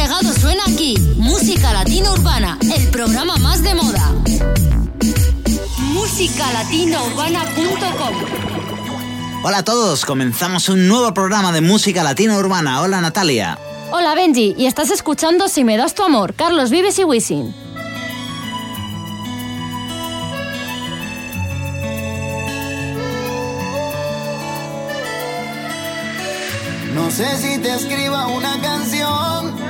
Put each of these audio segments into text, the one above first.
pegado suena aquí. Música Latina Urbana, el programa más de moda. Musicalatinaurbana.com Hola a todos, comenzamos un nuevo programa de Música Latina Urbana. Hola Natalia. Hola Benji, y estás escuchando Si me das tu amor, Carlos Vives y Wisin. No sé si te escriba una canción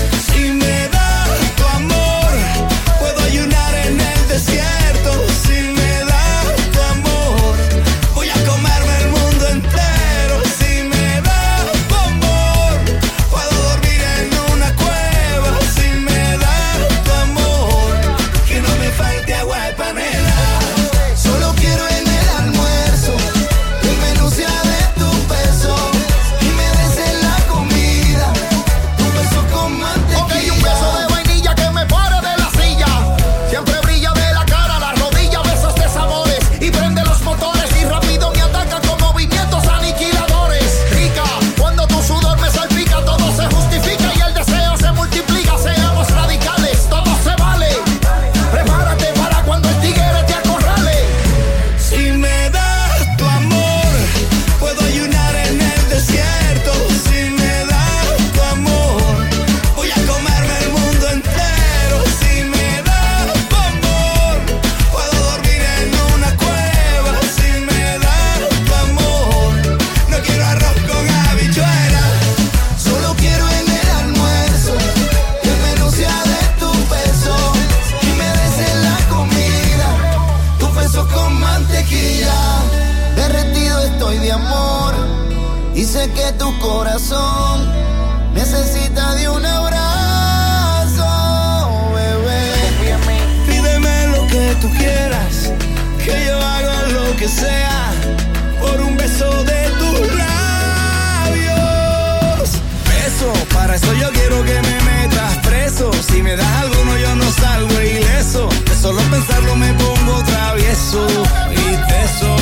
solo pensarlo me pongo travieso y teso.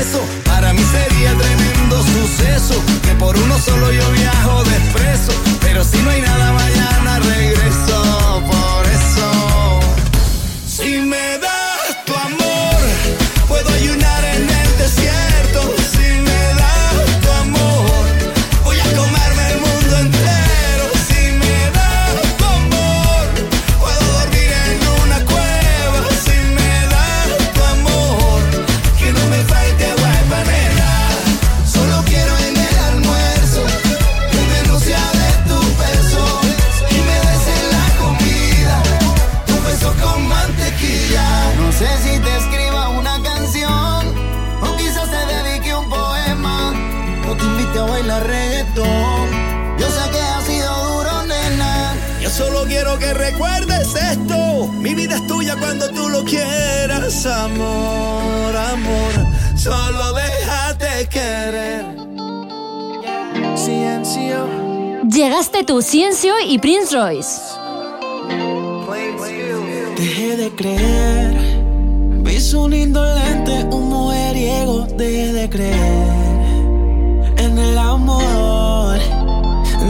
Eso para mí sería tremendo suceso. Que por uno solo yo viajo despreso. Pero si no hay nada, mañana regreso. quieras amor, amor, solo déjate querer. Ciencio. Llegaste tú, Ciencio y Prince Royce. Dejé de creer, vis un indolente, un mujeriego, dejé de creer en el amor,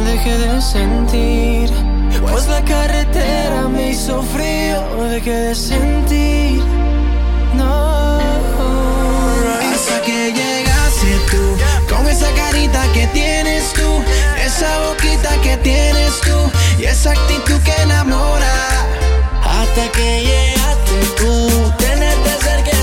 dejé de sentir pues la carretera me hizo frío, dejé de sentir, no. Hasta que llegaste tú, con esa carita que tienes tú, esa boquita que tienes tú, y esa actitud que enamora. Hasta que llegaste tú, tenerte cerca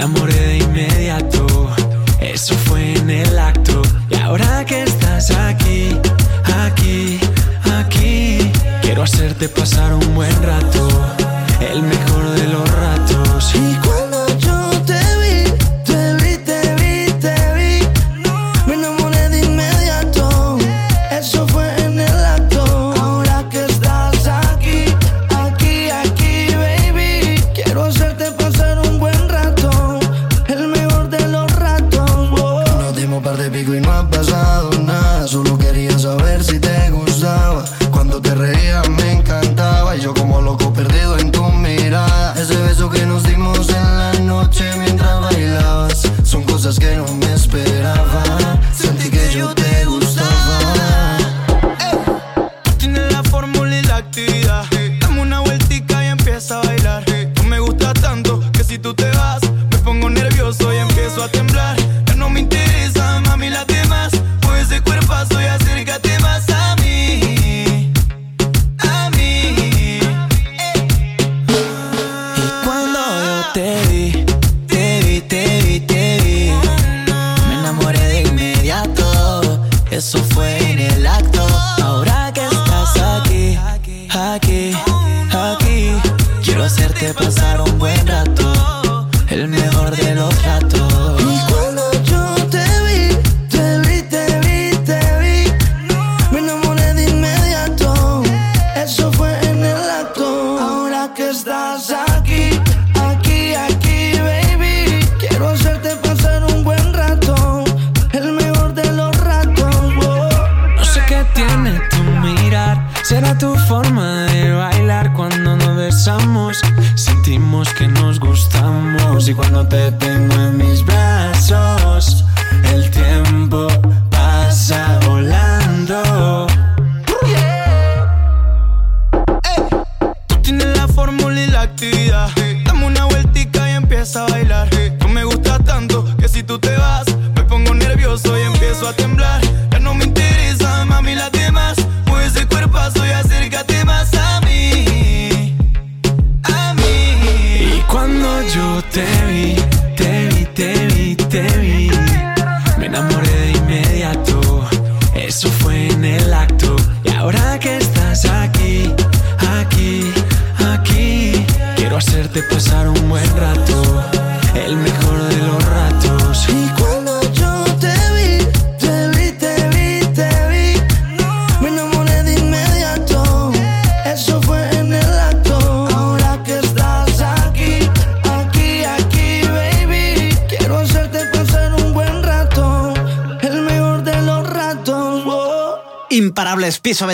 enamoré de inmediato. Eso fue en el acto. Y ahora que estás aquí, aquí, aquí, quiero hacerte pasar un buen rato. El mejor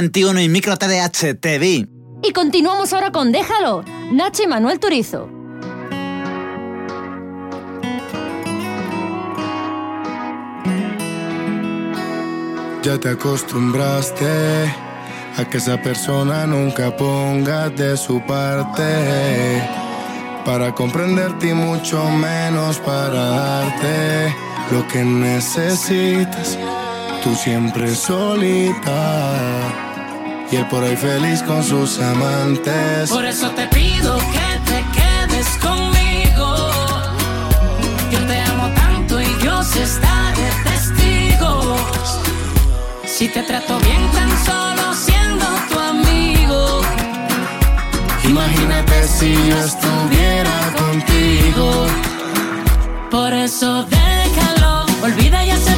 21 y Micro TDH, te. Y continuamos ahora con Déjalo, Nacho y Manuel Turizo. Ya te acostumbraste a que esa persona nunca ponga de su parte para comprenderte y mucho menos para darte lo que necesitas. Tú siempre solita y él por ahí feliz con sus amantes. Por eso te pido que te quedes conmigo. Yo te amo tanto y Dios está de testigo. Si te trato bien tan solo siendo tu amigo. Imagínate si yo estuviera contigo. Por eso déjalo, olvida y hace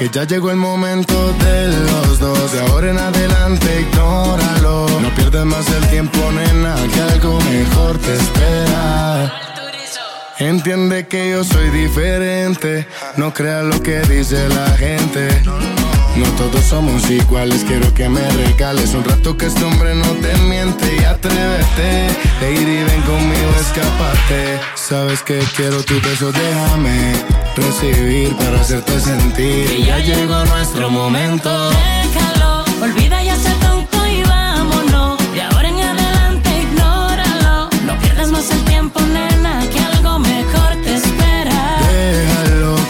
que ya llegó el momento de los dos. De ahora en adelante, ignóralo. No pierdas más el tiempo, nena, que algo mejor te espera. Entiende que yo soy diferente. No creas lo que dice la gente. No todos somos iguales, quiero que me regales un rato que este hombre no te miente y atrévete. Lady, ven conmigo, escapate. Sabes que quiero tu beso, déjame recibir para hacerte sentir. Que ya llegó nuestro momento. Déjalo, olvida ya ser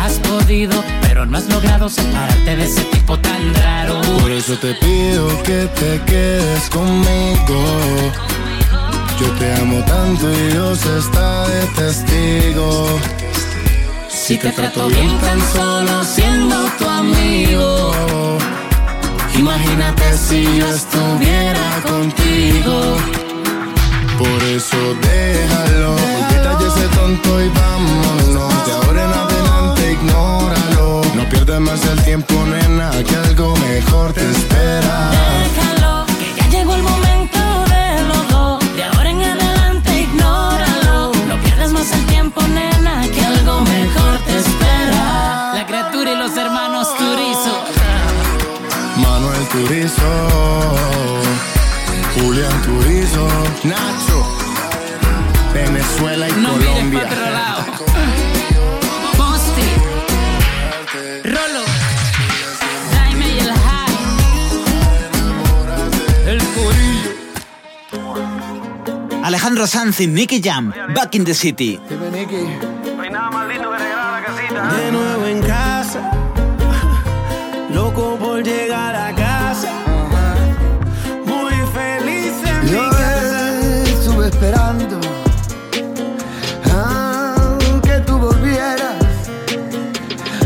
Has podido, pero no has logrado separarte de ese tipo tan raro. Por eso te pido que te quedes conmigo. Yo te amo tanto y Dios está de testigo. Si te trato bien tan solo siendo tu amigo. Imagínate si yo estuviera contigo. Por eso déjalo, olvídate ese tonto y vámonos. De ahora en ignóralo. No pierdas más el tiempo, nena, que algo mejor te espera. Déjalo, que ya llegó el momento de los dos. De ahora en adelante, ignóralo. No pierdas más el tiempo, nena, que algo mejor te espera. La criatura y los hermanos Turizo. Manuel Turizo, Julián Turizo, Nacho, Venezuela y No Colombia. Alejandro Sanz y Nicky Jam, Back in the City. De nuevo en casa, loco por llegar a casa. Muy feliz en mi Yo casa. estuve esperando que tú volvieras.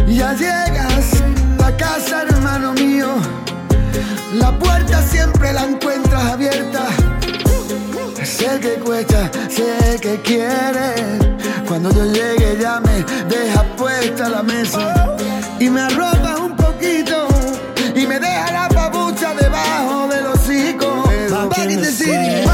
Ya llegas a casa, hermano mío. La puerta siempre la encuentras abierta. Sé que cuesta, sé que quieres. Cuando yo llegue ya me dejas puesta la mesa y me arropas un poquito y me deja la babucha debajo del hocico. In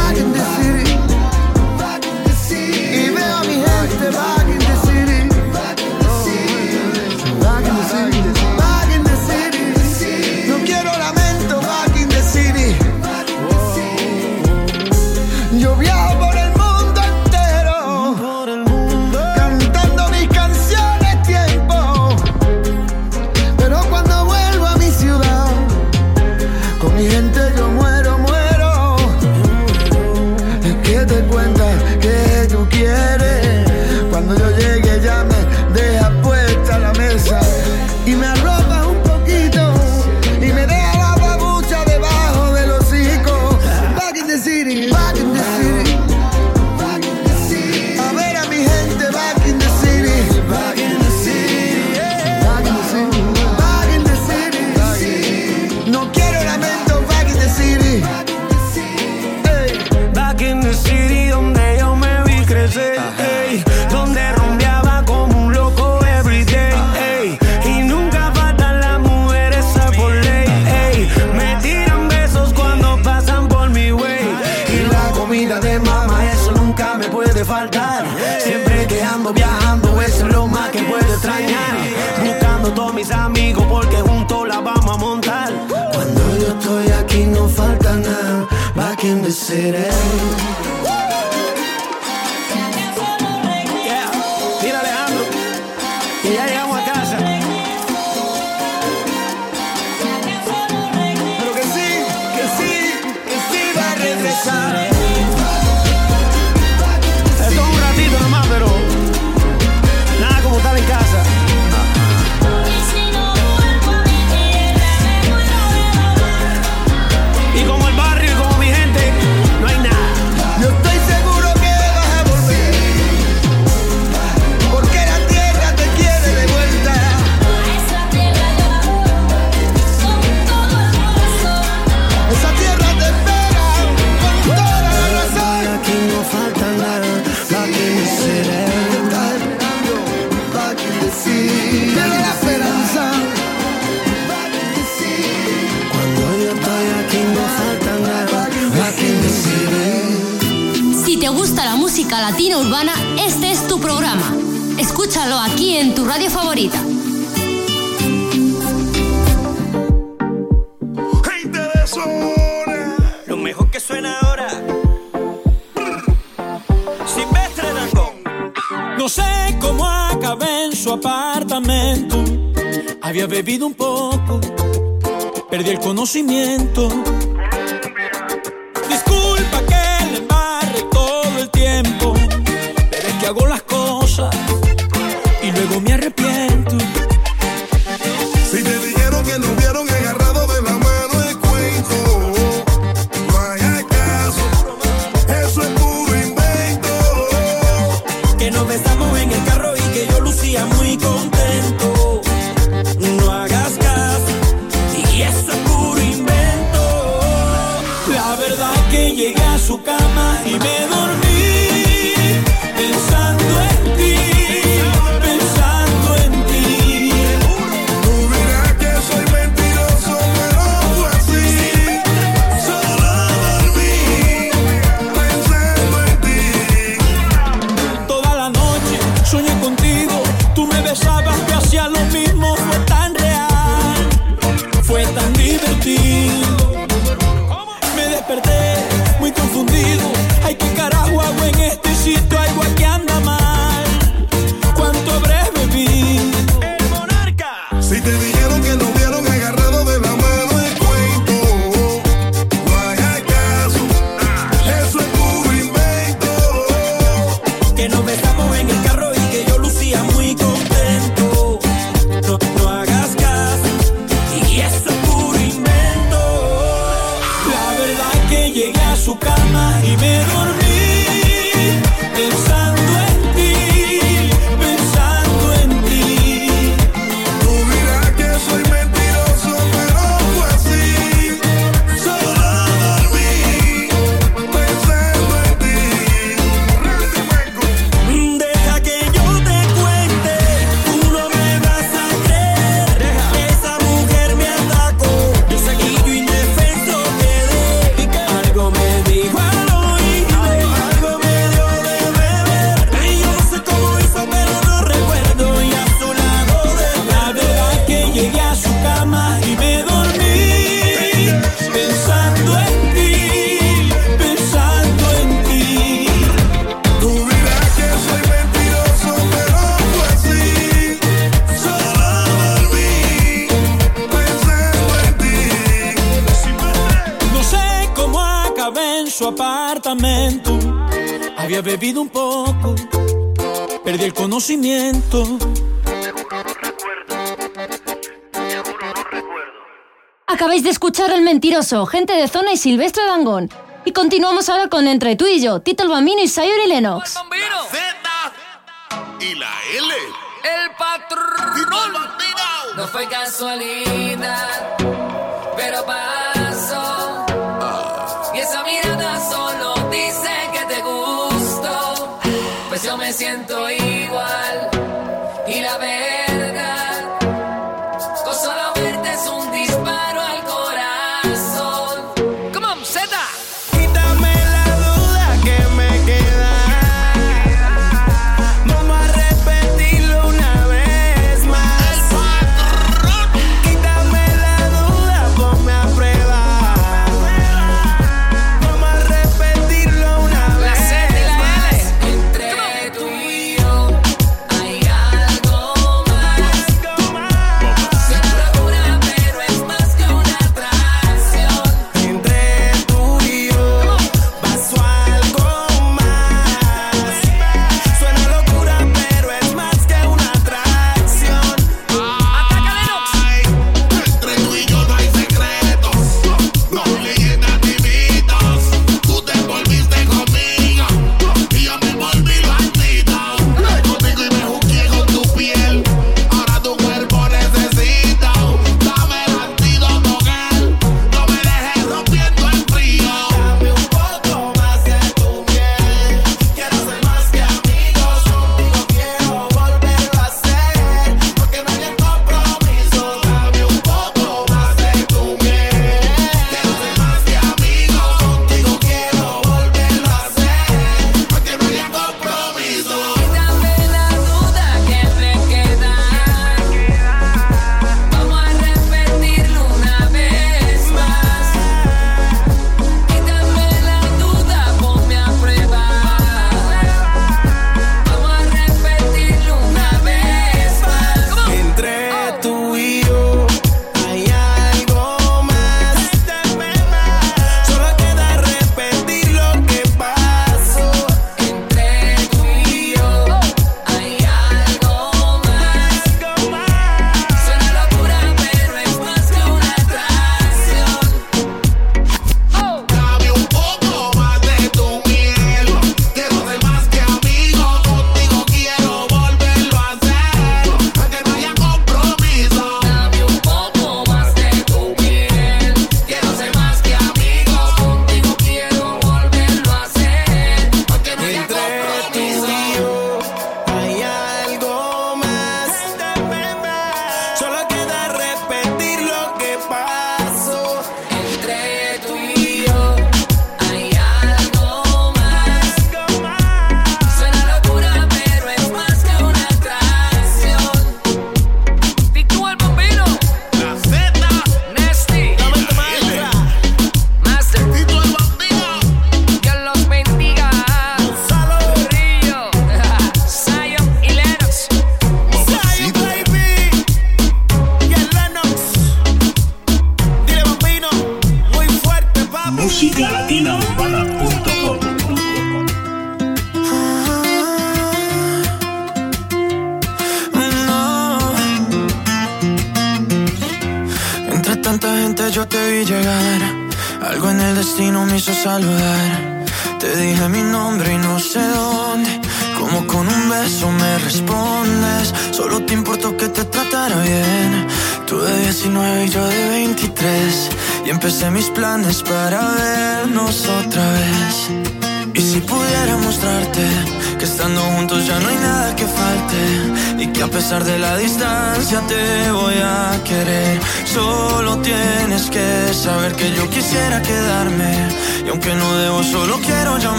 Gente de zona y Silvestre Dangón. Y continuamos ahora con Entre tú y yo, Tito el Bambino y Sayori Lennox. El Bambino. La Z y la L. El patrón. No fue casualidad.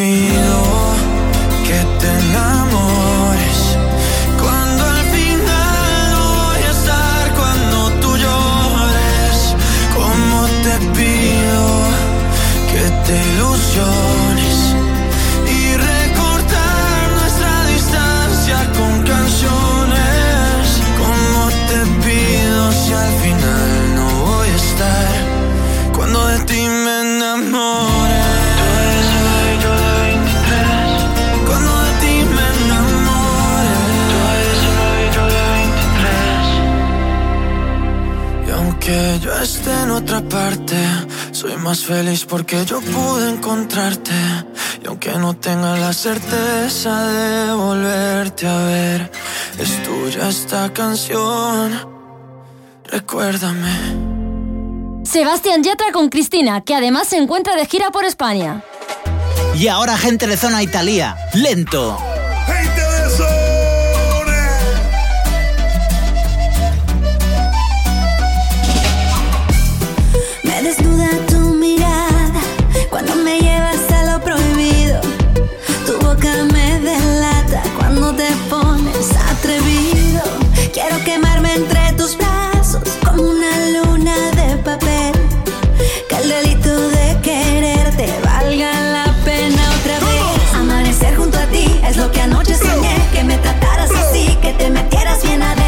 be feliz porque yo pude encontrarte. Y aunque no tenga la certeza de volverte a ver, es tuya esta canción. Recuérdame. Sebastián Yatra con Cristina, que además se encuentra de gira por España. Y ahora gente de zona Italia. Lento. llenas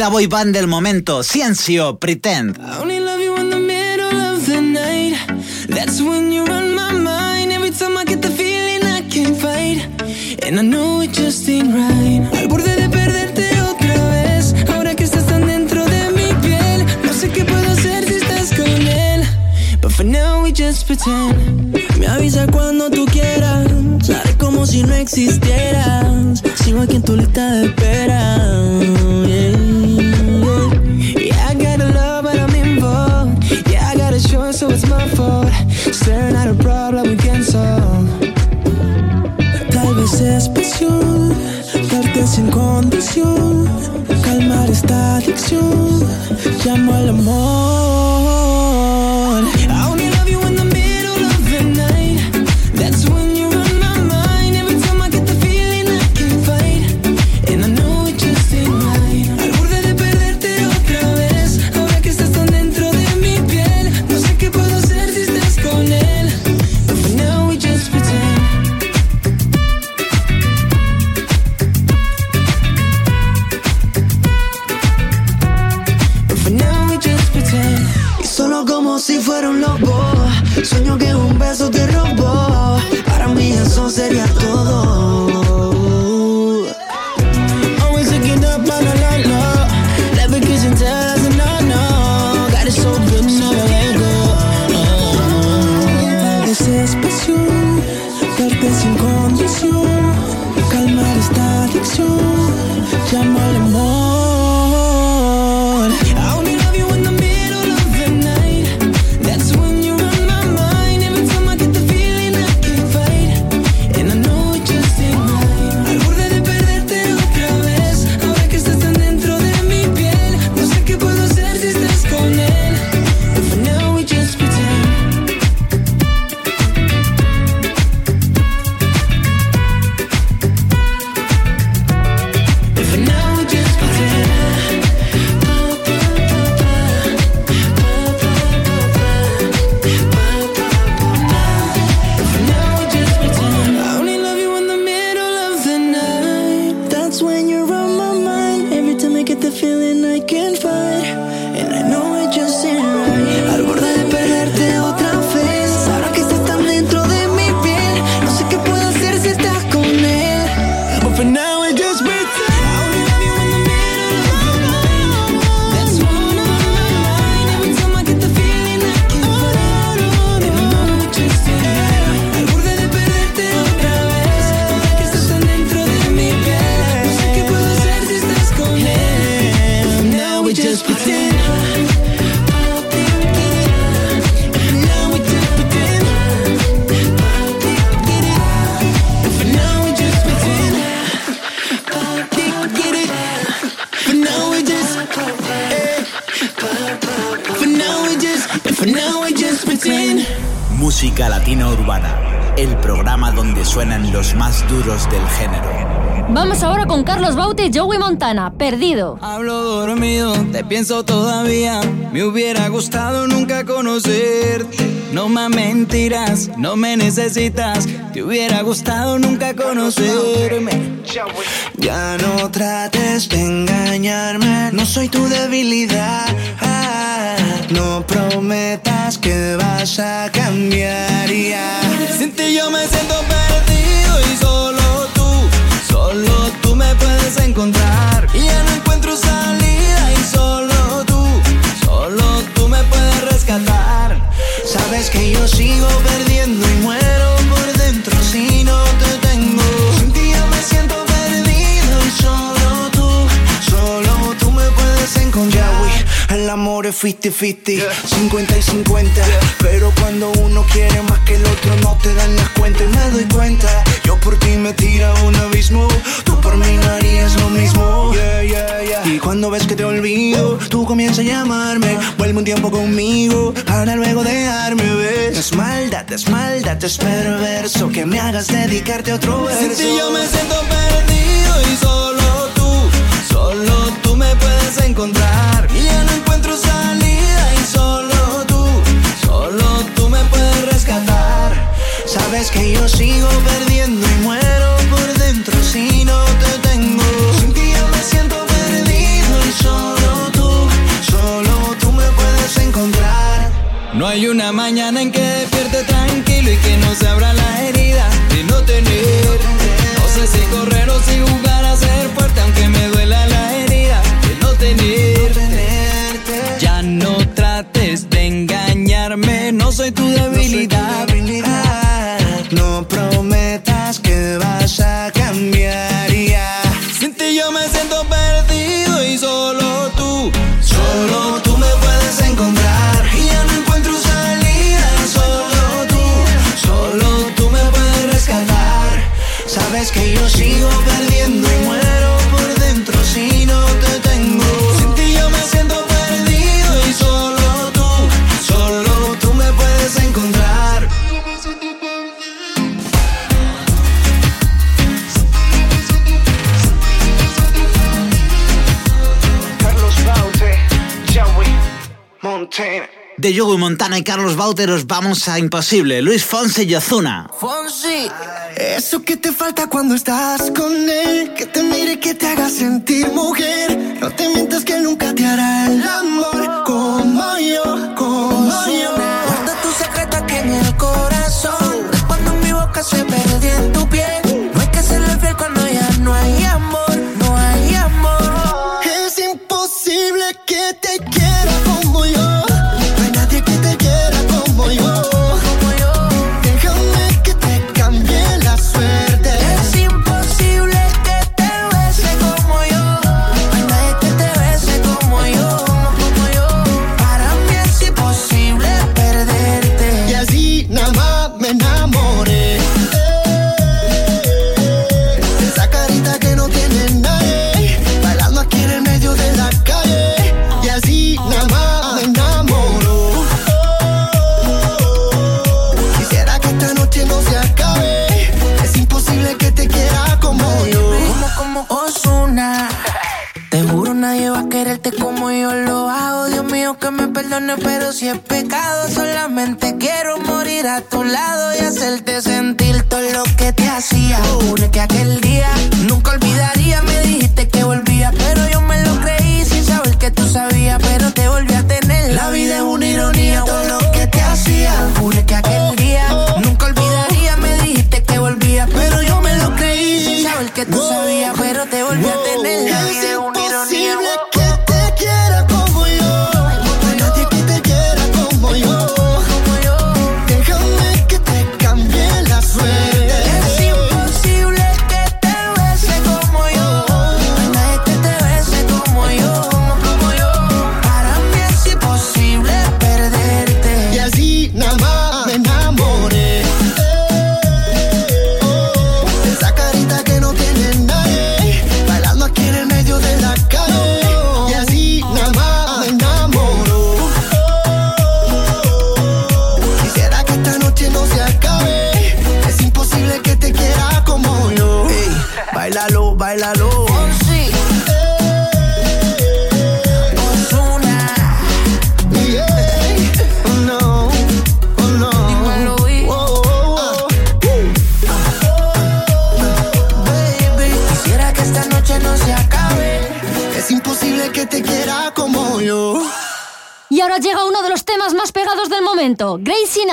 la boy del momento, Ciencio Pretend. I only love you in the middle of the night. That's when you're on my mind. Every time I get the feeling I fight. And I know it just right. But for now we just pretend. Me avisa cuando tú quieras. Sabe como si no existieras. Sigo aquí en tu lista de espera. Problem we can. Tal vez es pasión, darte sin condición, calmar esta adicción. Llamo al amor. Música Latina Urbana, el programa donde suenan los más duros del género. Vamos ahora con Carlos Baute y Joey Montana, Perdido. Hablo dormido, te pienso todavía. Me hubiera gustado nunca conocerte. No más mentiras, no me necesitas. Te hubiera gustado nunca conocerme. Ya no trates de engañarme, no soy tu debilidad. No prometas que vas a cambiar ya. Sin ti yo me siento perdido encontrar. Y ya no encuentro salida y solo tú, solo tú me puedes rescatar. Sabes que yo sigo perdiendo y muero por dentro si no te El amor es 50-50, 50 y 50. Pero cuando uno quiere más que el otro, no te dan las cuentas. Y me doy cuenta, yo por ti me tira a un abismo. Tú por mí no harías lo mismo. Yeah, yeah, yeah. Y cuando ves que te olvido, tú comienzas a llamarme. Vuelve un tiempo conmigo para luego dejarme ver. Es maldad, es maldad, es perverso que me hagas dedicarte a otro verso. Sin ti yo me siento perdido y solo tú, solo tú me puedes encontrar. Sabes que yo sigo perdiendo y muero por dentro si no te tengo. Sin ti yo me siento perdido y solo tú, solo tú me puedes encontrar. No hay una mañana en que despierte tranquilo y que no se abra la herida de no tener. No sé si correr o si jugar De Yogo Montana y Carlos Bauteros vamos a Imposible. Luis Fonsi y Ozuna. Fonsi. Eso que te falta cuando estás con él. Que te mire, que te haga sentir mujer. No te mientas que nunca te hará el amor.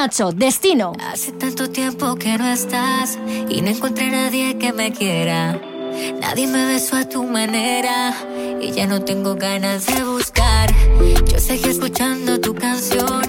Camacho, Destino. Hace tanto tiempo que no estás y no encontré a nadie que me quiera. Nadie me besó a tu manera y ya no tengo ganas de buscar. Yo seguí escuchando tu canción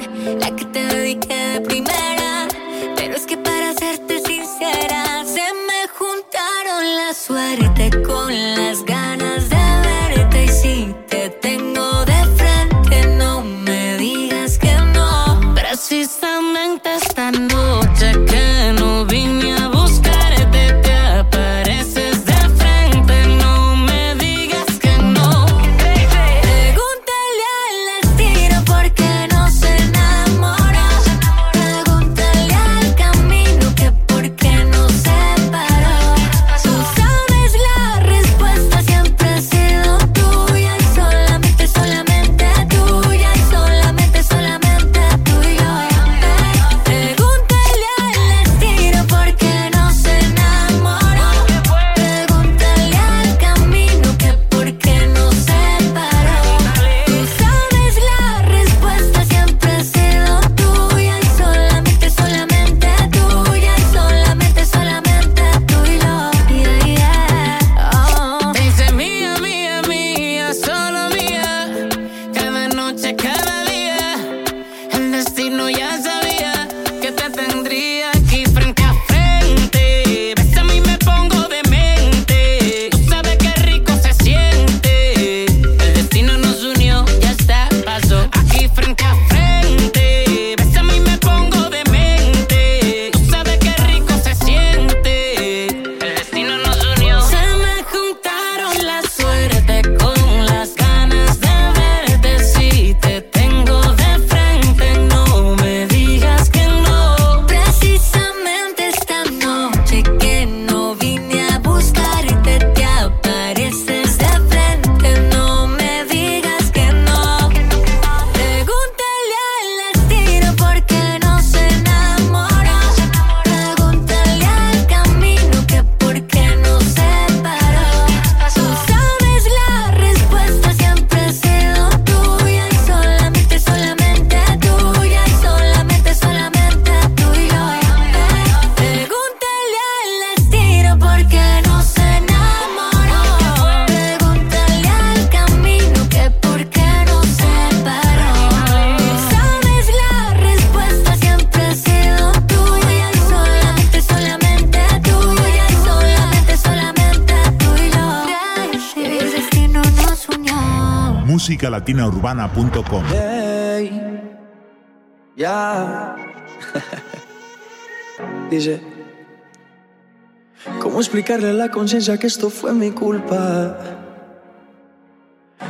paultinaurbana.com. Hey, ya. Dice, ¿cómo explicarle a la conciencia que esto fue mi culpa?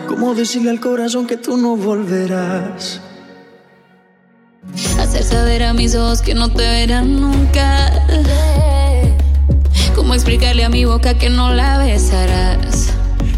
¿Cómo decirle al corazón que tú no volverás? Hacer saber a mis ojos que no te verán nunca. ¿Cómo explicarle a mi boca que no la besarás?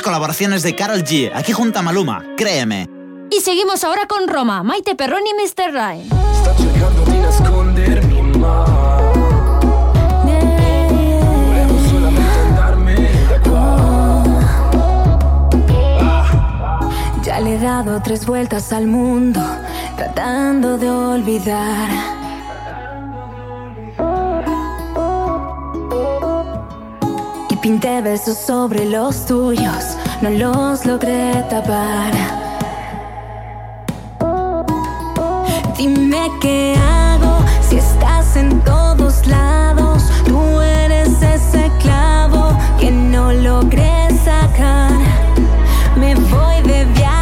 colaboraciones de Carol G, aquí junto a Maluma, créeme. Y seguimos ahora con Roma, Maite Perroni y Mr. Ryan. Ya le he dado tres vueltas al mundo, tratando de olvidar Besos sobre los tuyos, no los logré tapar. Dime qué hago si estás en todos lados. Tú eres ese clavo que no logré sacar. Me voy de viaje.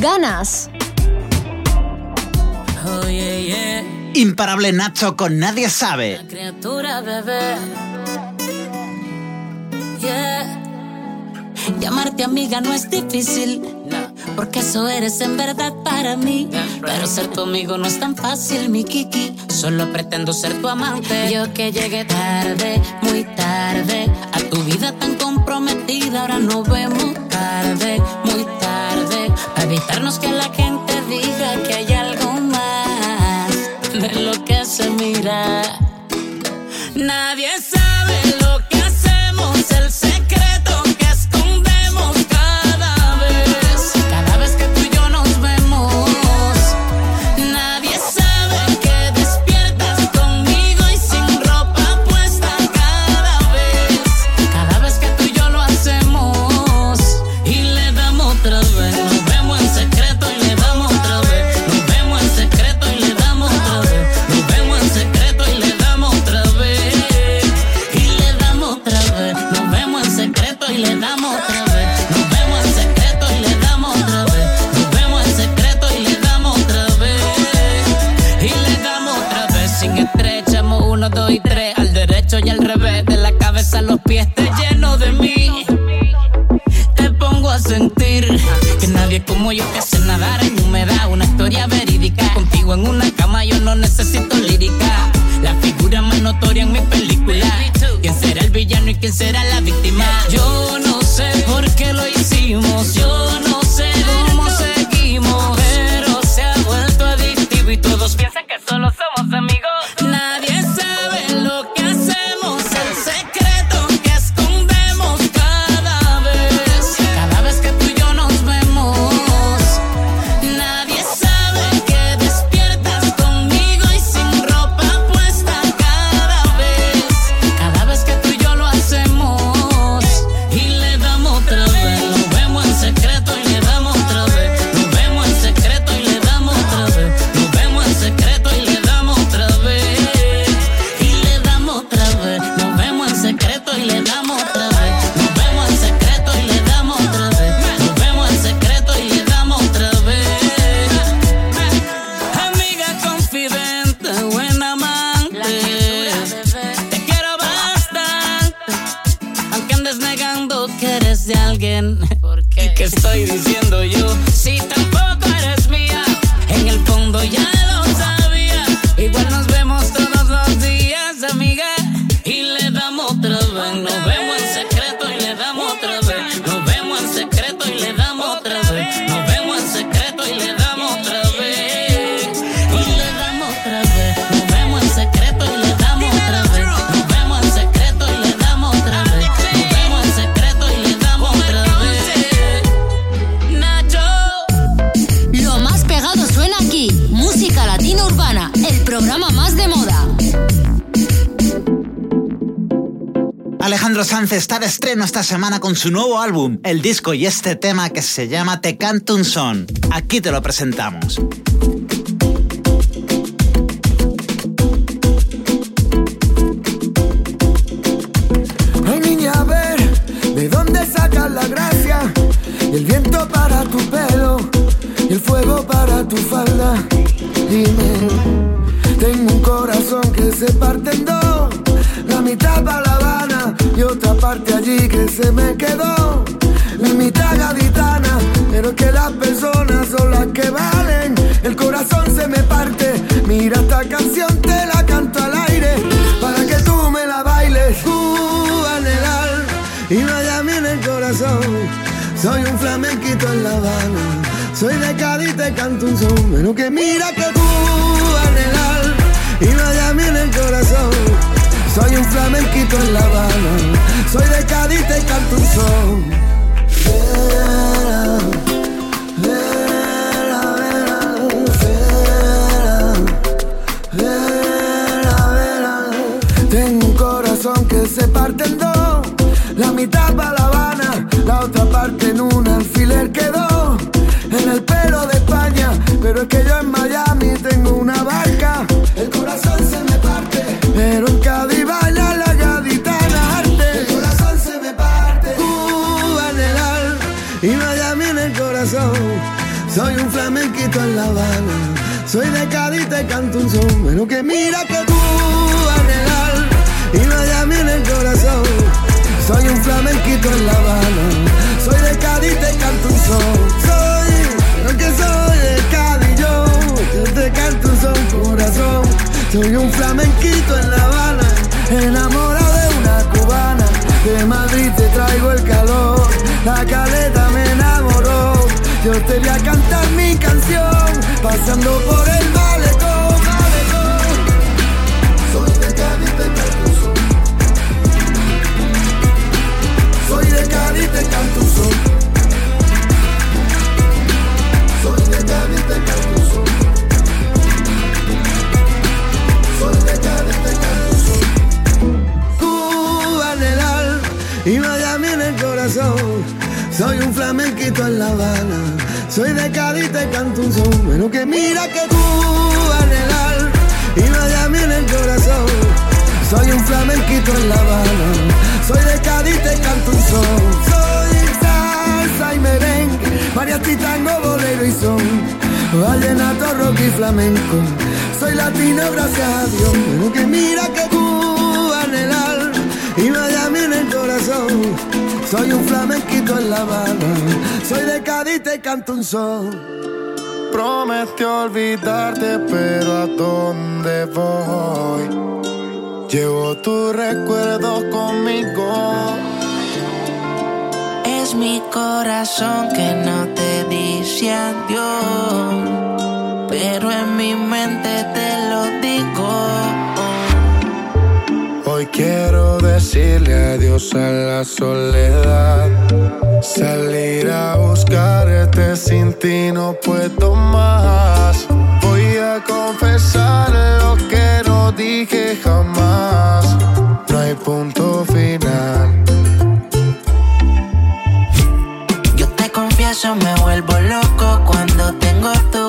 Ganas. Oh, yeah, yeah. Imparable Nacho con Nadie Sabe. criatura, bebé. Yeah. Llamarte amiga no es difícil, porque eso eres en verdad para mí. Pero ser tu amigo no es tan fácil, mi Kiki. Solo pretendo ser tu amante. Yo que llegué tarde, muy tarde, a tu vida tan comprometida. Ahora nos vemos tarde, muy tarde, evitarnos que la gente diga que hay algo más de lo que se mira. Como yo que hace nadar en humedad. Una historia verídica. Contigo en una cama yo no necesito lírica. La figura más notoria en mi película. Está de estreno esta semana con su nuevo álbum, el disco y este tema que se llama Te canto un son. Aquí te lo presentamos. Ay niña, a ver, ¿de dónde sacas la gracia? El viento para tu pelo, y el fuego para tu falda. Dime, tengo un corazón que se parte en dos, la mitad para La Habana y otra parte allí que se me quedó. La mitad gaditana, pero que las personas son las que valen. El corazón se me parte, mira esta canción te la canto al aire para que tú me la bailes. El alma y Miami en el corazón. Soy un flamenquito en La Habana, soy de Cádiz te canto un son. Pero que mira que el alma y Miami en el corazón. Soy un flamenquito en La Habana, soy de Cádiz te canto un son. Vera. Tengo un corazón que se parte en dos, la mitad para La Habana, la otra parte en un alfiler quedó flamenquito en La Habana. Soy de Cádiz, te canto un son. Bueno, que mira que tú anhelar y Miami en el corazón. Soy un flamenquito en La Habana. Soy de Cádiz, te canto un son. Soy, lo que soy de Cádiz yo. Yo te canto un son, corazón. Soy un flamenquito en La Habana. Enamorado de una cubana. De Madrid te traigo el calor. La caleta me enamoró. Yo te voy a cantar mi canción. Pasando por el malecón, malecón. Soy de Cádiz, te canto un son. Soy de Cádiz, te canto un son. Soy de Cádiz, te canto un son. Soy de Cádiz, te canto un son. Cuba en el alma y Miami en el corazón. Soy un flamenquito en La Habana. Soy de Cádiz, te canto un son. Pero que mira que el alma y Miami en el corazón. Soy un flamenquito en La Habana. Soy de Cádiz, te canto un son. Soy salsa y merengue, mariachi, tango, bolero y son. Vallenato, rock y flamenco. Soy latino, gracias a Dios. Pero que mira que el alma y Miami en el corazón. Soy un flamenquito en La Habana. Soy de Cádiz, te canto un son. Prometió olvidarte, pero ¿a dónde voy? Llevo tus recuerdos conmigo. Es mi corazón que no te dice adiós, pero en mi mente te lo digo. Hoy quiero decirle adiós a la soledad. Salir a buscarte sin ti no puedo más. Voy a confesar lo que no dije jamás. No hay punto final. Yo te confieso, me vuelvo loco cuando tengo tu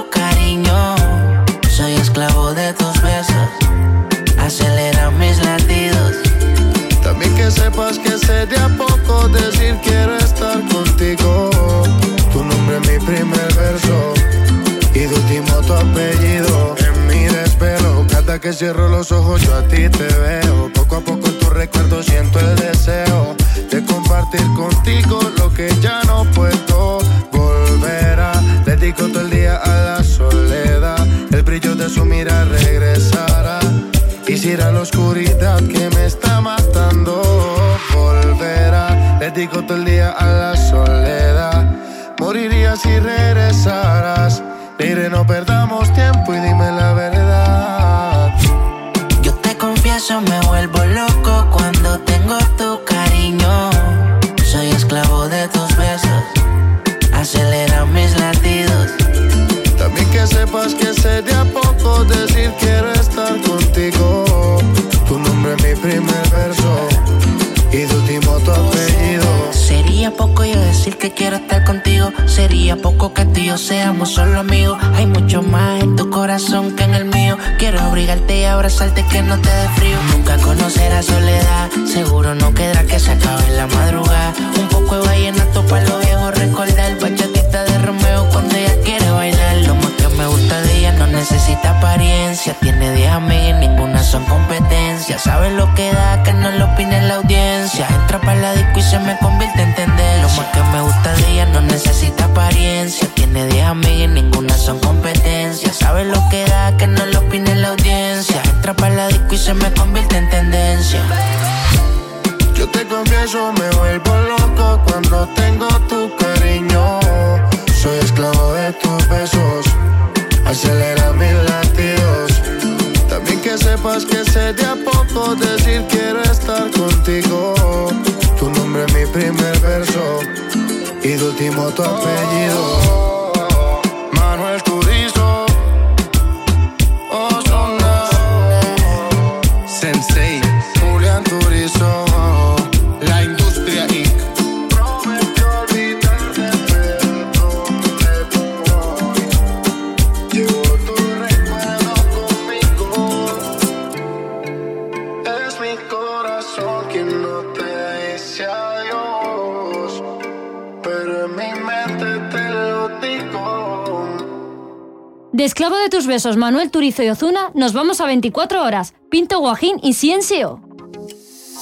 Manuel Turizo y Ozuna nos vamos a 24 horas. Pinto Guajín y Ciencio.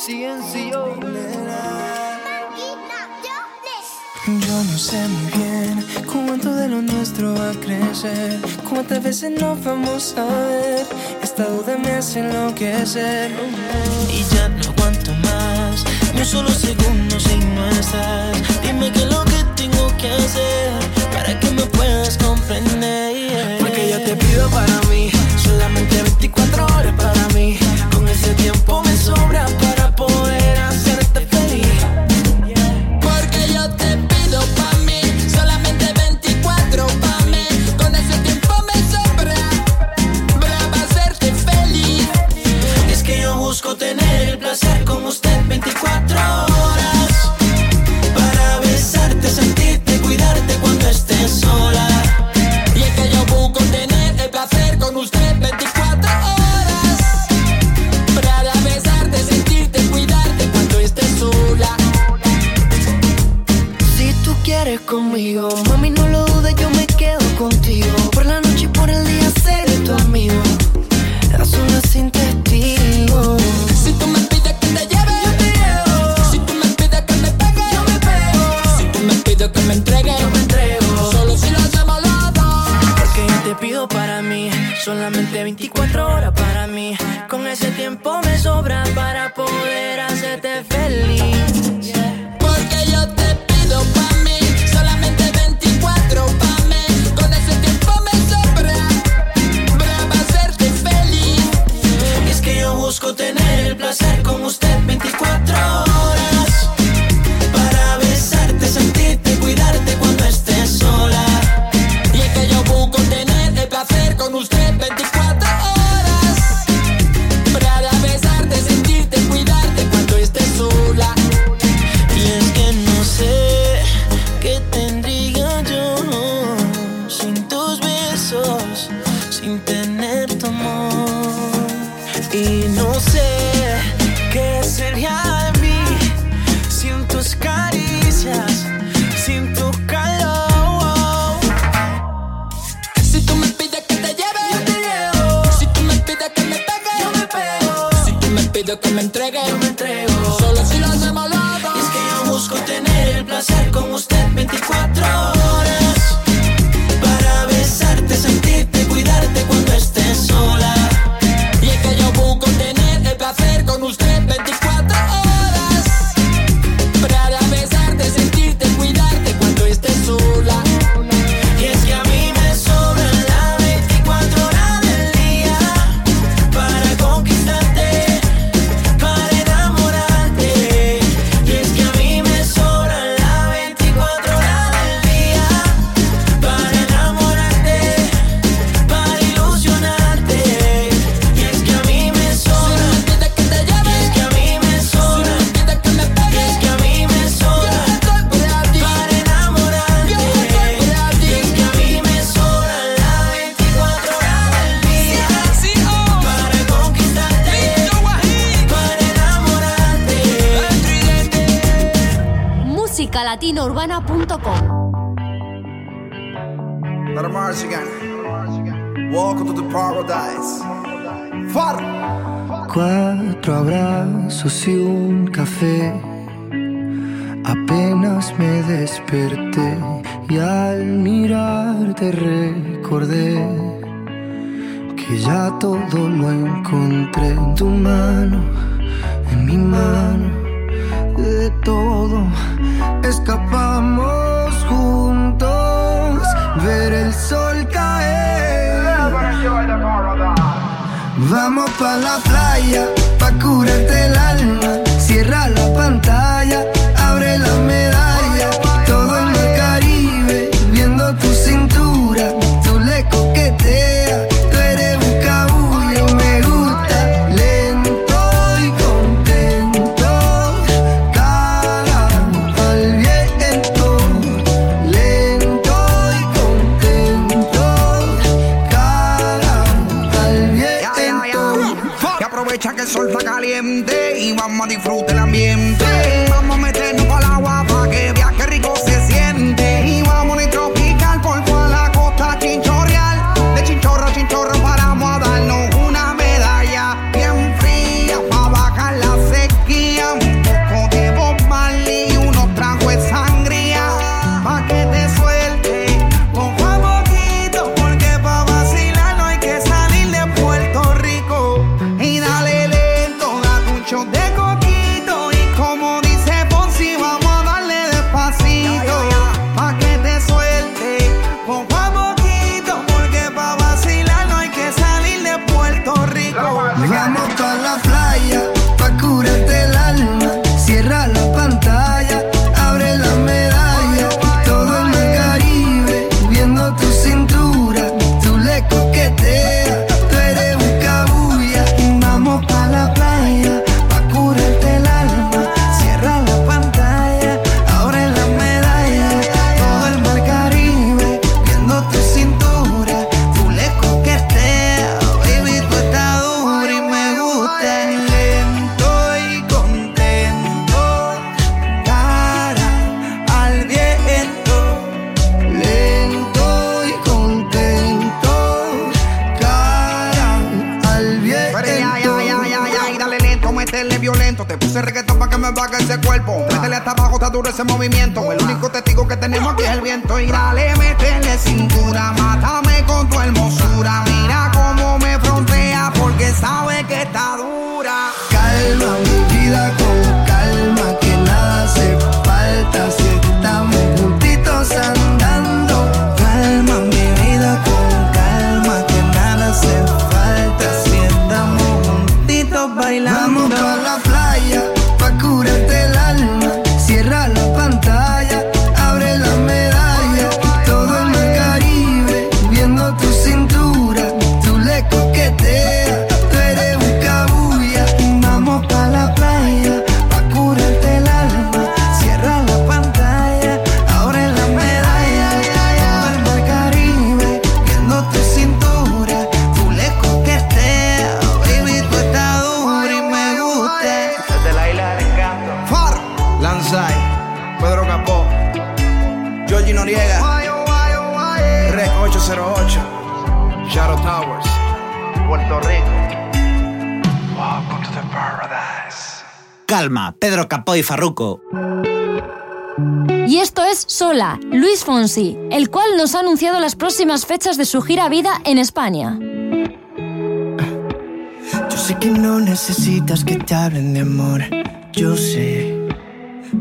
Ciencio. Yo no sé muy bien cuánto de lo nuestro va a crecer, cuántas veces nos vamos a ver. Esta duda me hace enloquecer y ya no aguanto más. Ni un solo segundo si no estás. Dime qué es lo que tengo que hacer para que me puedas comprender. but I'm aprovecha que el sol está caliente y vamos a disfrutar el ambiente. Vamos a meternos al agua para que duro ese movimiento. El único testigo que tenemos aquí es el viento. Y dale, métele cintura, mátame con tu hermosura. Mira cómo me frontea porque sabe que está dura. Calma mi vida. Palma, Pedro Capó y Farruco. Y esto es Sola, Luis Fonsi, el cual nos ha anunciado las próximas fechas de su gira Vida en España. Yo sé que no necesitas que te hablen de amor, yo sé.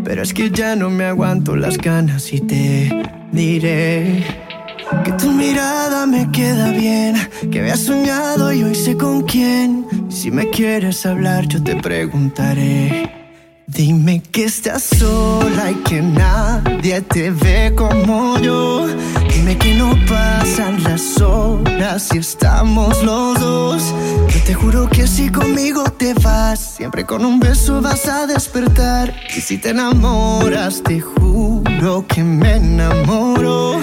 Pero es que ya no me aguanto las ganas y te diré que tu mirada me queda bien, que había soñado y hoy sé con quién. Si me quieres hablar, yo te preguntaré Dime que estás sola y que nadie te ve como yo. Dime que no pasan las horas si estamos los dos. Yo te juro que si conmigo te vas, siempre con un beso vas a despertar. Y si te enamoras, te juro que me enamoro.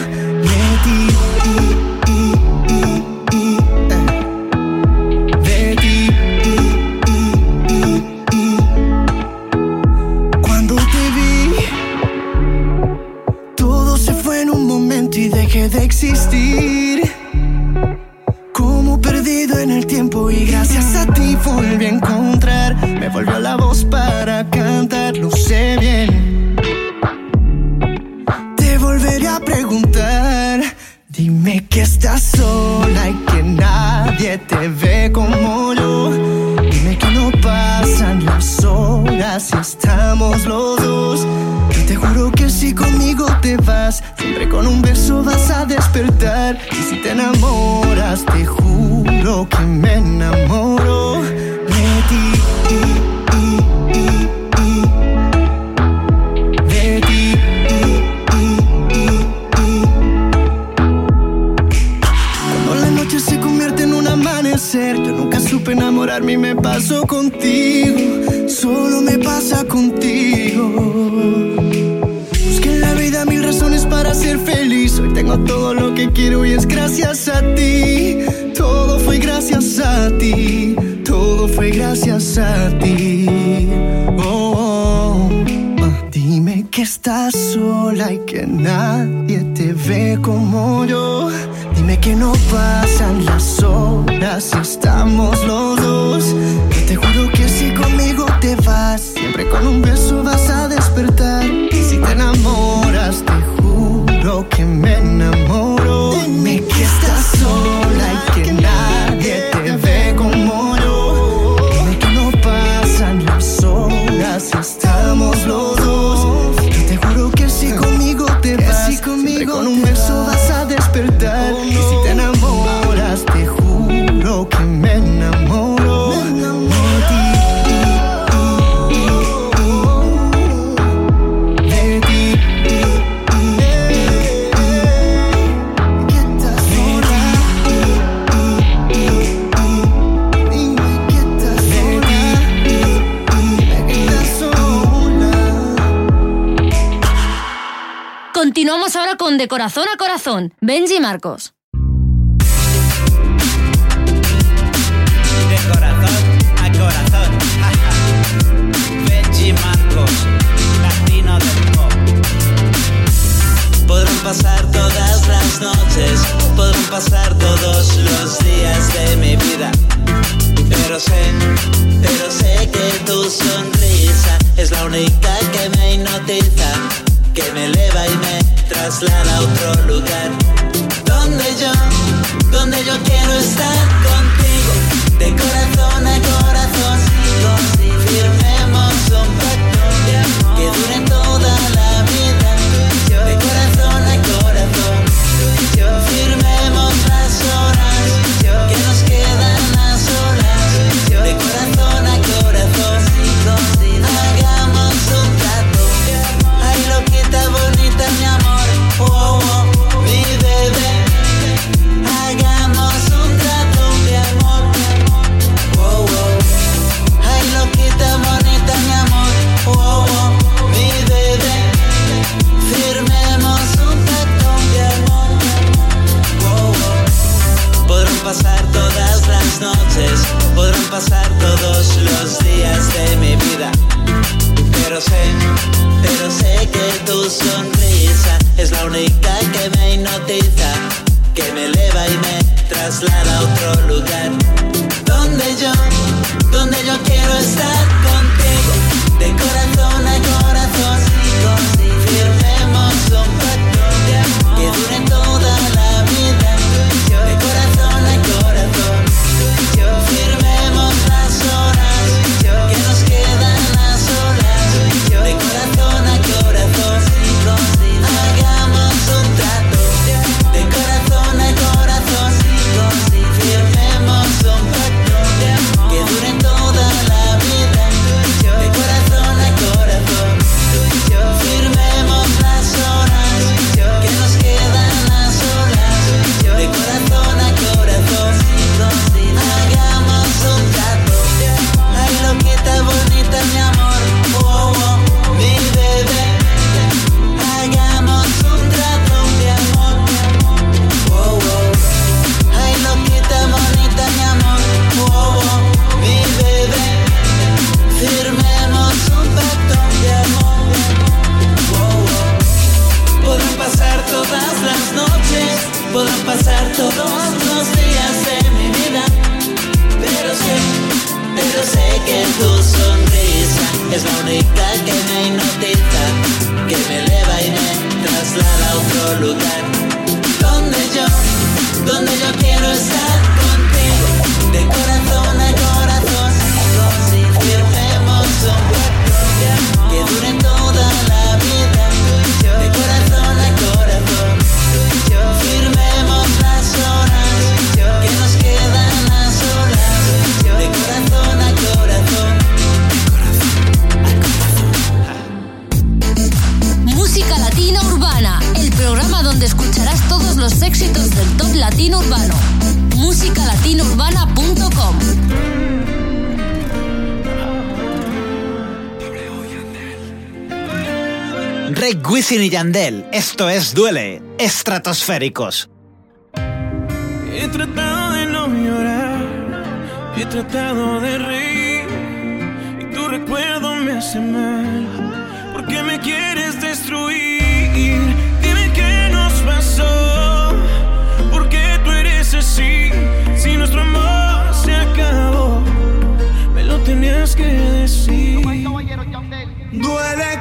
tacos. pasar todas las noches, podrán pasar todos los días de mi vida. Pero sé, pero sé que tu sonrisa es la única que me hipnotiza, que me eleva y me traslada a otro lugar. Donde yo, donde yo quiero estar contigo, de corazón a corazón, firmemos un pacto que dure toda la vida. Es la única que me hipnotiza, que me eleva y me traslada a otro lugar. Donde yo, donde yo quiero estar contigo, de corazón. los éxitos del top latino urbano. Musicalatinourbana.com Rick Wisin y Yandel, esto es Duele, estratosféricos. He tratado de no llorar, he tratado de reír, y tu recuerdo me hace mal. tienes que decir. Duele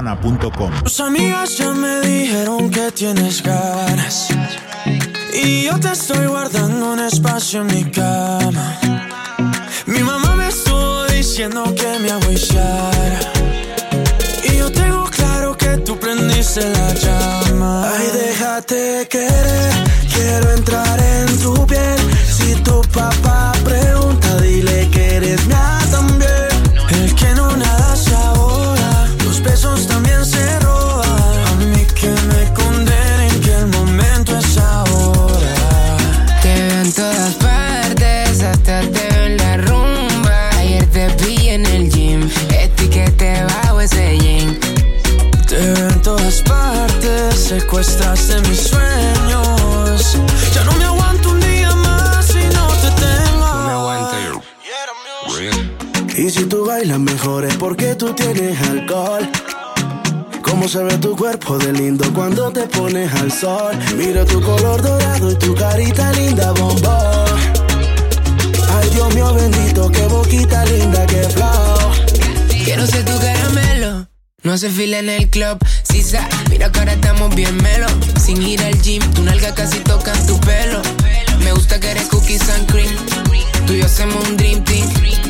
musicalatinaurbana.com. ve tu cuerpo de lindo cuando te pones al sol. Mira tu color dorado y tu carita linda, bombón. Ay, Dios mío bendito, qué boquita linda, qué flow. Quiero ser tu caramelo. No hace fila en el club, sisa. Mira que ahora estamos bien melo. Sin ir al gym, tu nalga casi toca tu pelo. Me gusta que eres cookies and cream. Tú y yo hacemos un dream team.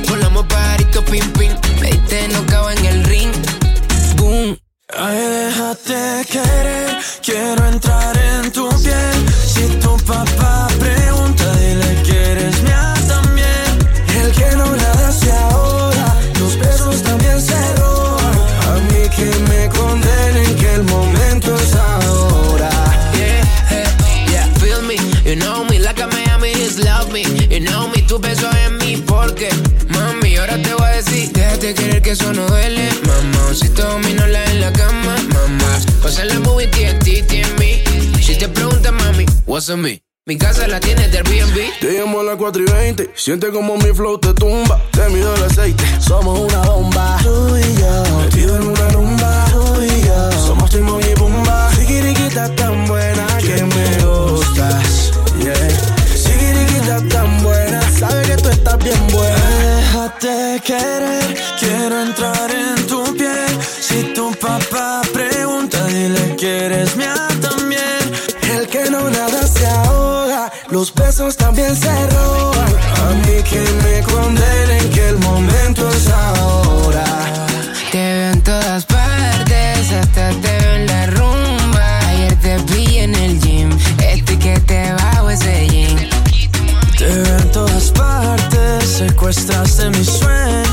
Volamos pajarito pim pim. Me diste no en el ring. Boom. Ay, déjate querer, quiero entrar en tu piel. Si tu papá pregunta, dile que eres mía también. El que no nada se ahoga, los besos también se roban. A mí que me condenen que el momento es ahora. Yeah, eh, yeah, feel me. You know me like a Miami just love me. You know me, tu beso en mí porque, mami, ahora te voy a decir, déjate querer que eso no duele. Si te domino la en la cama, mamá. Pasa la movie TNT mí. Si te preguntas, mami, what's on me? Mi casa la tienes de Airbnb. Te llamo a las 4 y 20. Siente como mi flow te tumba. Te mido el aceite. Somos una bomba. Tú y yo. Metido en una rumba. Tú y yo. Somos Timón y Pumba. Sigiriquita tan buena que me gustas. Tan buena. Sabe que tú estás bien buena. Déjate querer, quiero entrar en tu piel. Si tu papá pregunta, dile que eres mía también. El que no nada se ahoga, los besos también se roban. A mí que me condenen que el momento es ahora. Te veo en todas partes, hasta te secuestraste mis sueños.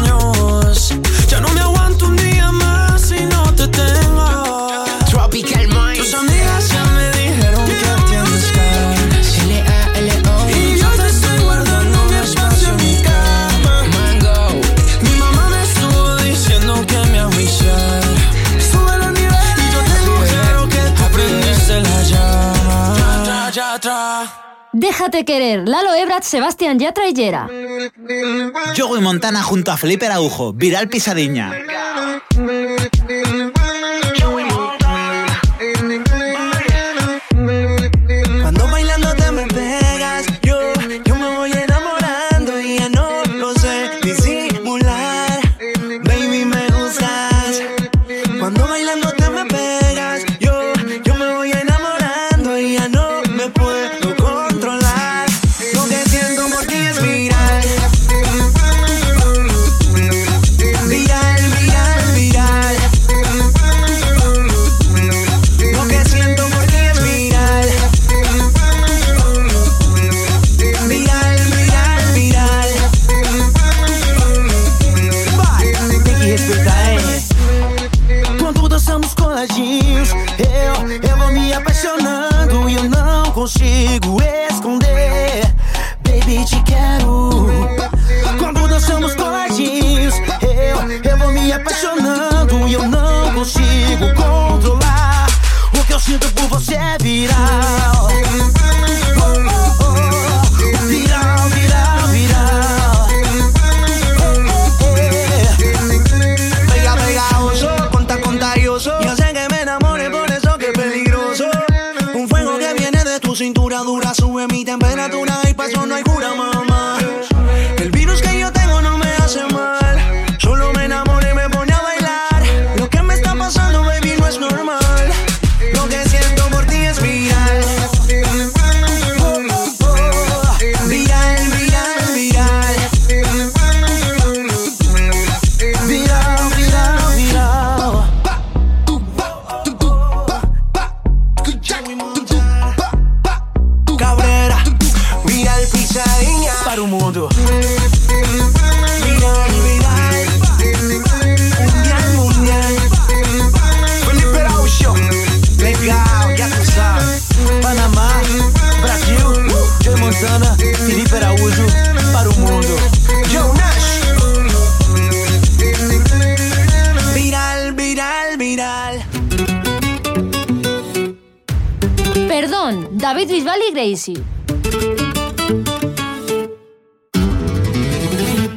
Déjate querer, Lalo Ebrat, Sebastián Yatra y Yera. Joey Montana junto a Felipe Araujo, Viral Pisadiña.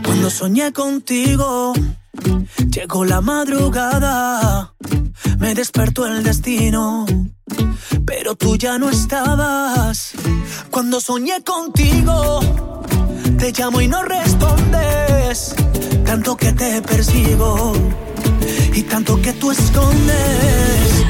Cuando soñé contigo, llegó la madrugada, me despertó el destino, pero tú ya no estabas. Cuando soñé contigo, te llamo y no respondes, tanto que te persigo y tanto que tú escondes.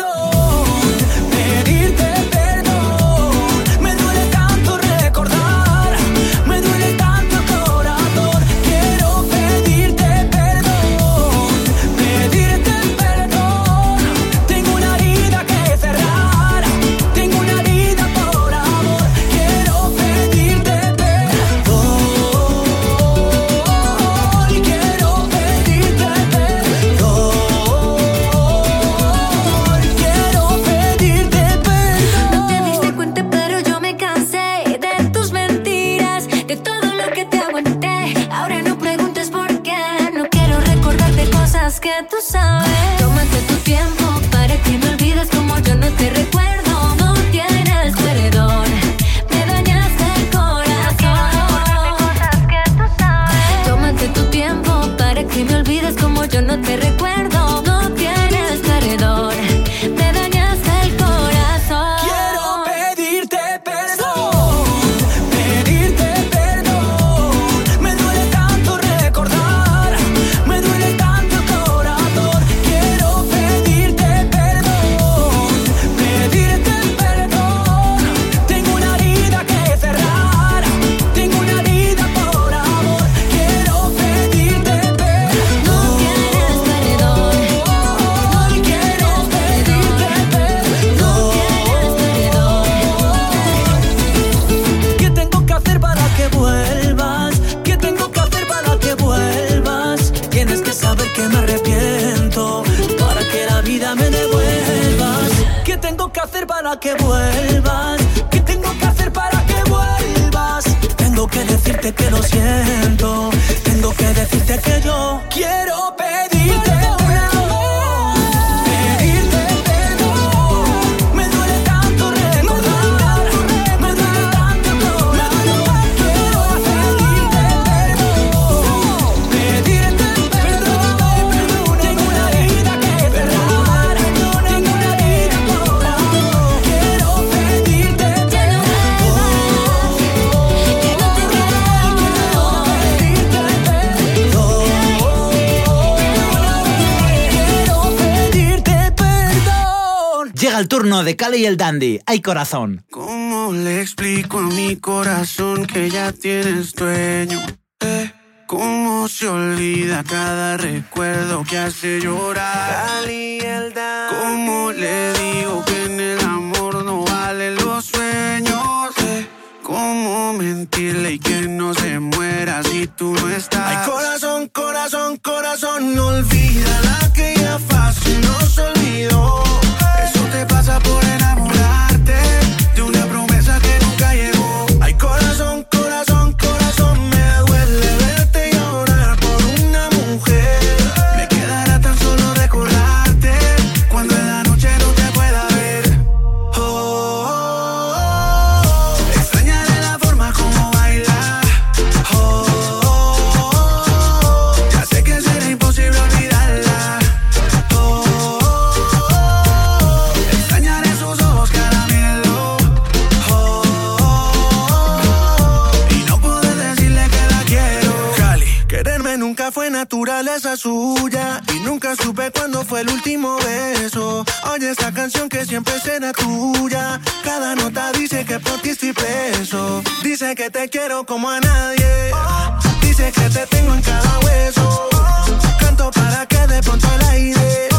Te recuerdo, no tienes peredor. Me dañas el corazón. Tómate tu tiempo para que me olvides como yo no te recuerdo. que vuelvas? ¿Qué tengo que hacer para que vuelvas? Tengo que decirte que lo siento. Tengo que decirte que yo el turno de Cali y el Dandy. ¡Ay, corazón! ¿Cómo le explico a mi corazón que ya tienes dueño? Eh, ¿Cómo se olvida cada recuerdo que hace llorar? Cali y el Dandy. ¿Cómo le digo que en el amor no valen los sueños? Eh, ¿Cómo mentirle y que no se muera si tú no estás? Ay, corazón, corazón, corazón, no olvida la que ya fácil nos olvidó. Y nunca supe cuándo fue el último beso. Oye esta canción que siempre será tuya. Cada nota dice que por ti estoy preso. Dice que te quiero como a nadie. Dice que te tengo en cada hueso. Canto para que de pronto el aire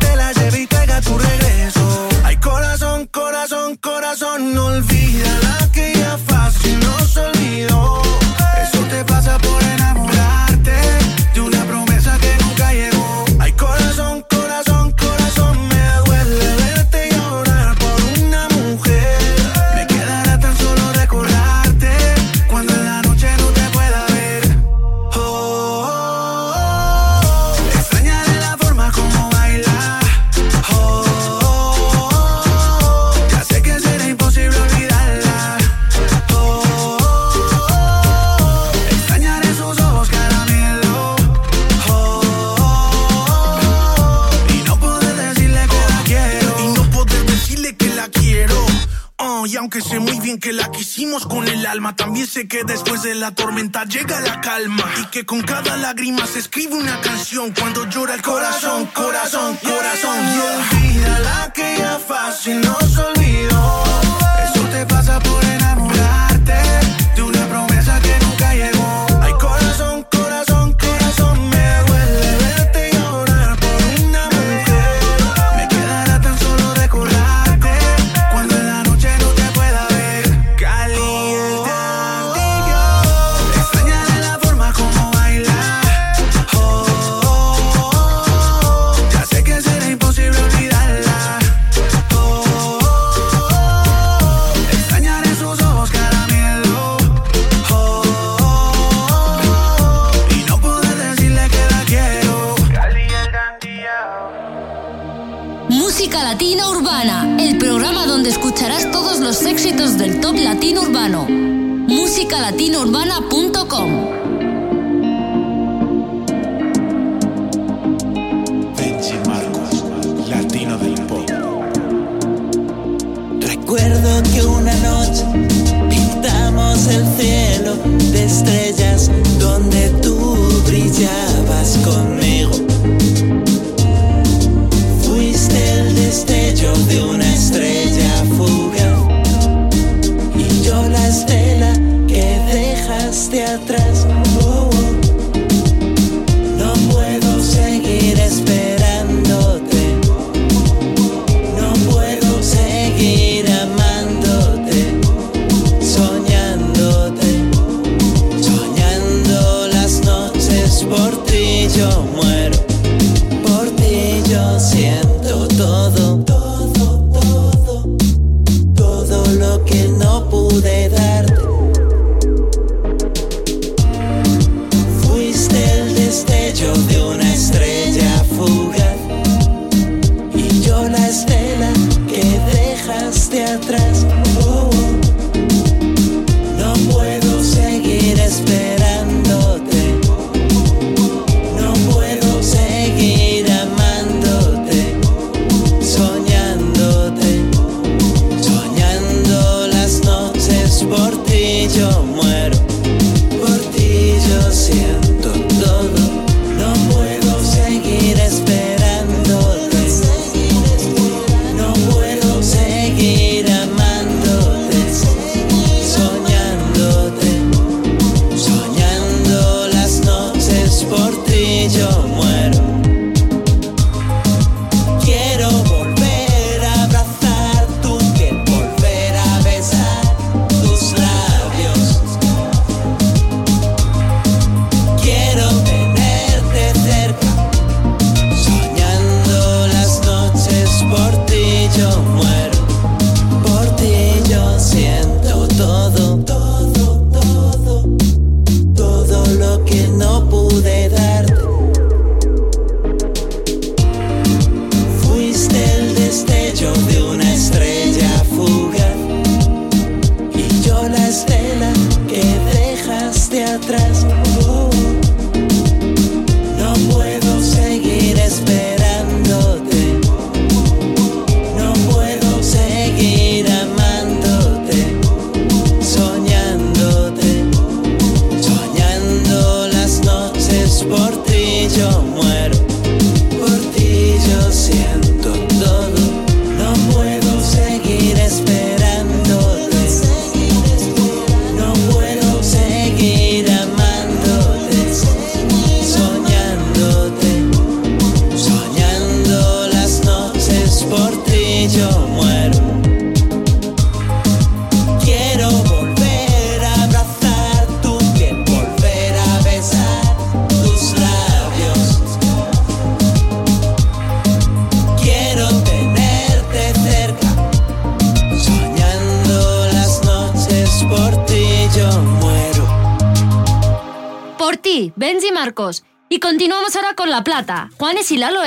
te la lleve y te haga tu regreso. Ay, corazón, corazón, corazón, no olvida la que ya fácil no se olvidó. Con el alma, también sé que después de la tormenta llega la calma. Y que con cada lágrima se escribe una canción cuando llora el corazón, corazón, corazón. Y olvida la que ya fácil no se olvidó. Eso te pasa por enamorarte de una promesa que nunca llegó. Programa donde escucharás todos los éxitos del top latino urbano. musicalatinourbana.com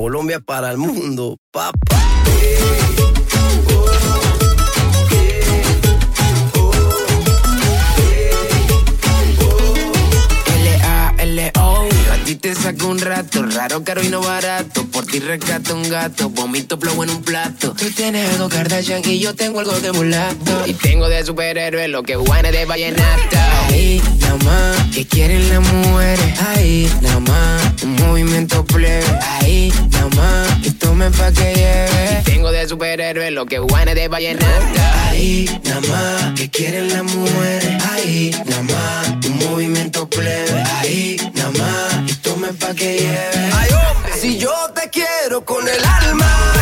Colombia para el mundo, papá. Te saco un rato. Raro, caro y no barato. Por ti rescato un gato. Vomito plomo en un plato. Tú tienes algo Kardashian Y yo tengo algo de mulato. Y tengo de superhéroe Lo que guane de vallenato. Ahí, nada más Que quieren las mujeres. Ahí, nada más Un movimiento plebe. Ahí, nada más Y tome pa' que lleve. Y tengo de superhéroe Lo que guane de vallenato. Ahí, nada más Que quieren las mujeres. Ahí, nada más Un movimiento plebe Ahí, nada más Y tome pa' que lleve Ay, hombre. Si yo te quiero con el alma,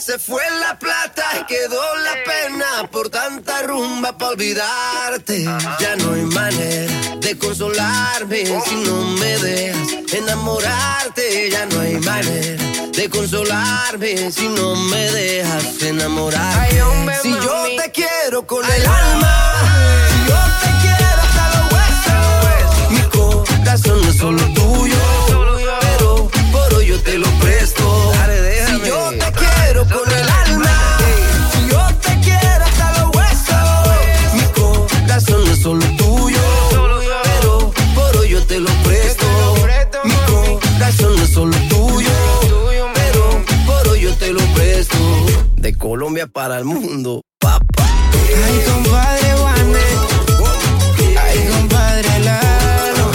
Se fue la plata y quedó la pena por tanta rumba para olvidarte. Ya no hay manera de consolarme si no me dejas enamorarte. Ya no hay manera de consolarme si no me dejas enamorarte. Si yo te quiero con el alma, si yo te quiero hasta los huesos, mi corazón no es solo tuyo, pero por hoy yo te lo De Colombia para el mundo, papá. Ay, compadre Juanes. Ay, compadre Lalo.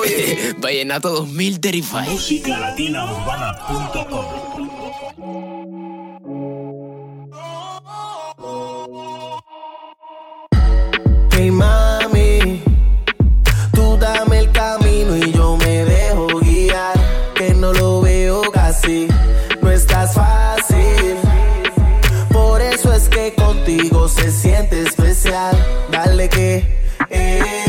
Oye, Vallenato 2000 Terrify. Hey mami, que,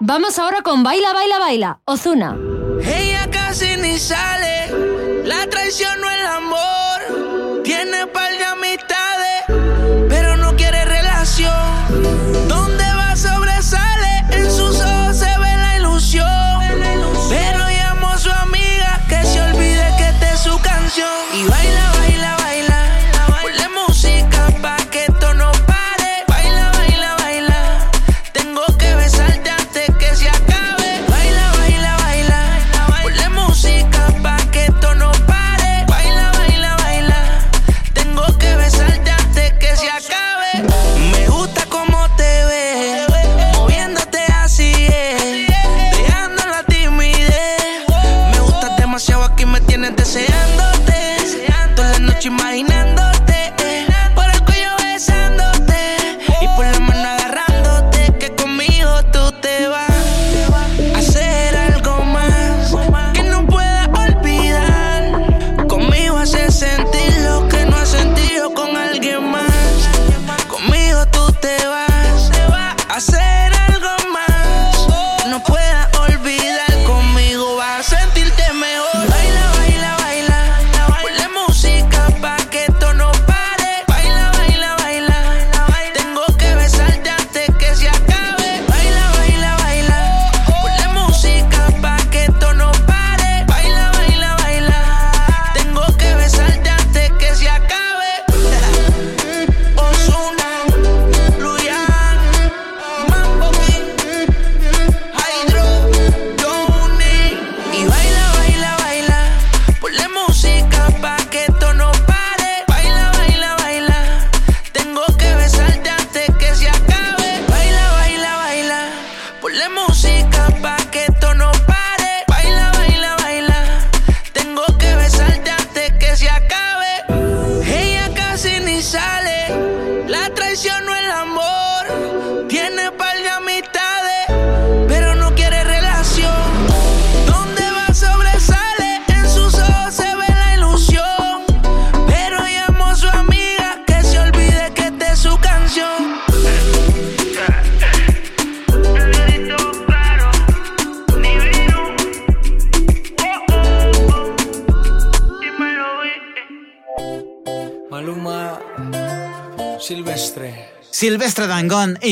Vamos ahora con Baila, Baila, Baila, Ozuna. Ella casi ni sale, la traición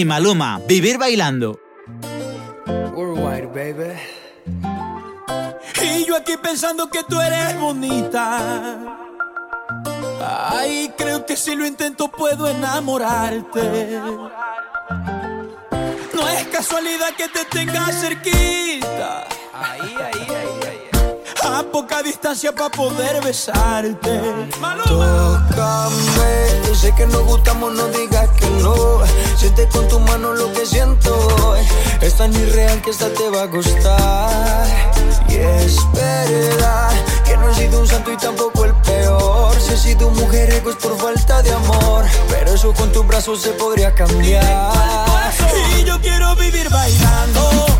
y Maluma, Vivir Bailando. Worldwide, baby. Y yo aquí pensando que tú eres bonita. Ay, creo que si lo intento puedo enamorarte. No es casualidad que te tenga cerquita. Poca distancia para poder besarte. Tócame, sé que nos gustamos, no digas que no. Siente con tu mano lo que siento. Es tan irreal que esta te va a gustar. Y es verdad que no he sido un santo y tampoco el peor. Si he sido un mujeriego es por falta de amor. Pero eso con tus brazos se podría cambiar. Y yo quiero vivir bailando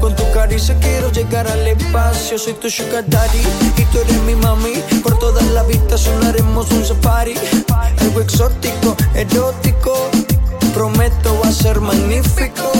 Con tu caricia quiero llegar al espacio. Soy tu sugar daddy y tú eres mi mami. Por todas las vistas sonaremos un safari. Algo exótico, erótico. Prometo va a ser magnífico.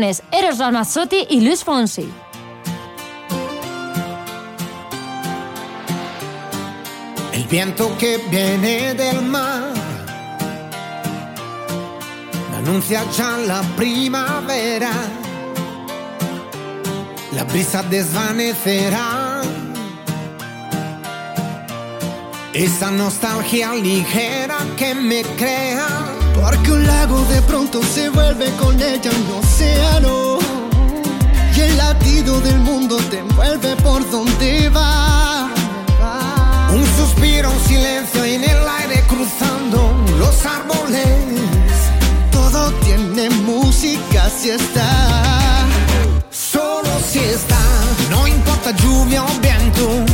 Eros Ramazzotti y Luis Fonsi. El viento que viene del mar anuncia ya la primavera. La brisa desvanecerá esa nostalgia ligera que me crea. Porque un lago de pronto se vuelve con ella un océano. Y el latido del mundo te envuelve por donde va. Un suspiro, un silencio en el aire cruzando los árboles. Todo tiene música si está. Solo si está, no importa lluvia o viento,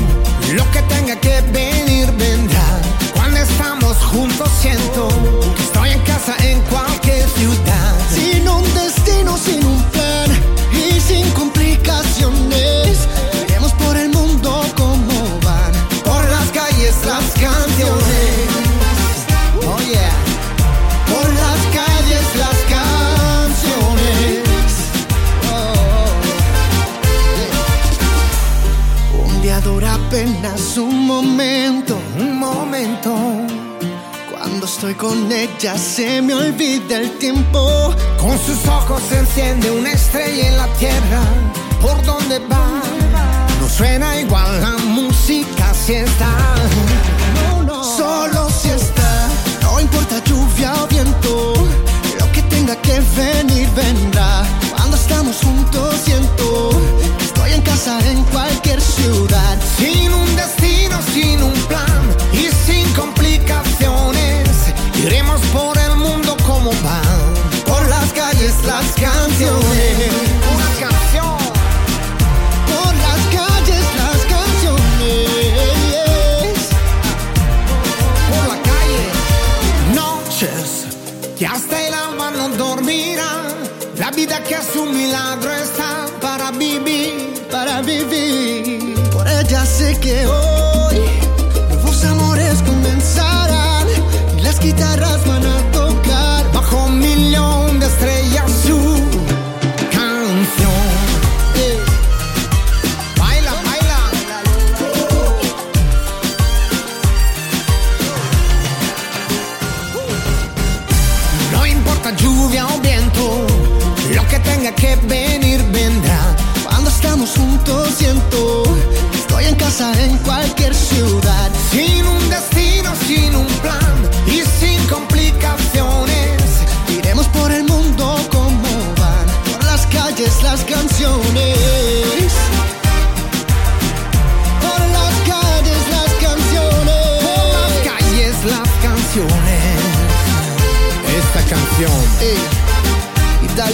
lo que tenga que venir vendrá. Cuando estamos juntos siento con ella se me olvida el tiempo. Con sus ojos se enciende una estrella en la tierra. ¿Por dónde va? No suena igual la música si está. No, no. Solo si está. No importa lluvia o viento. Lo que tenga que venir vendrá. Cuando estamos juntos siento que estoy en casa en cualquier que hasta el alba no dormirá. La vida que es un milagro está para vivir, para vivir. Por ella sé que.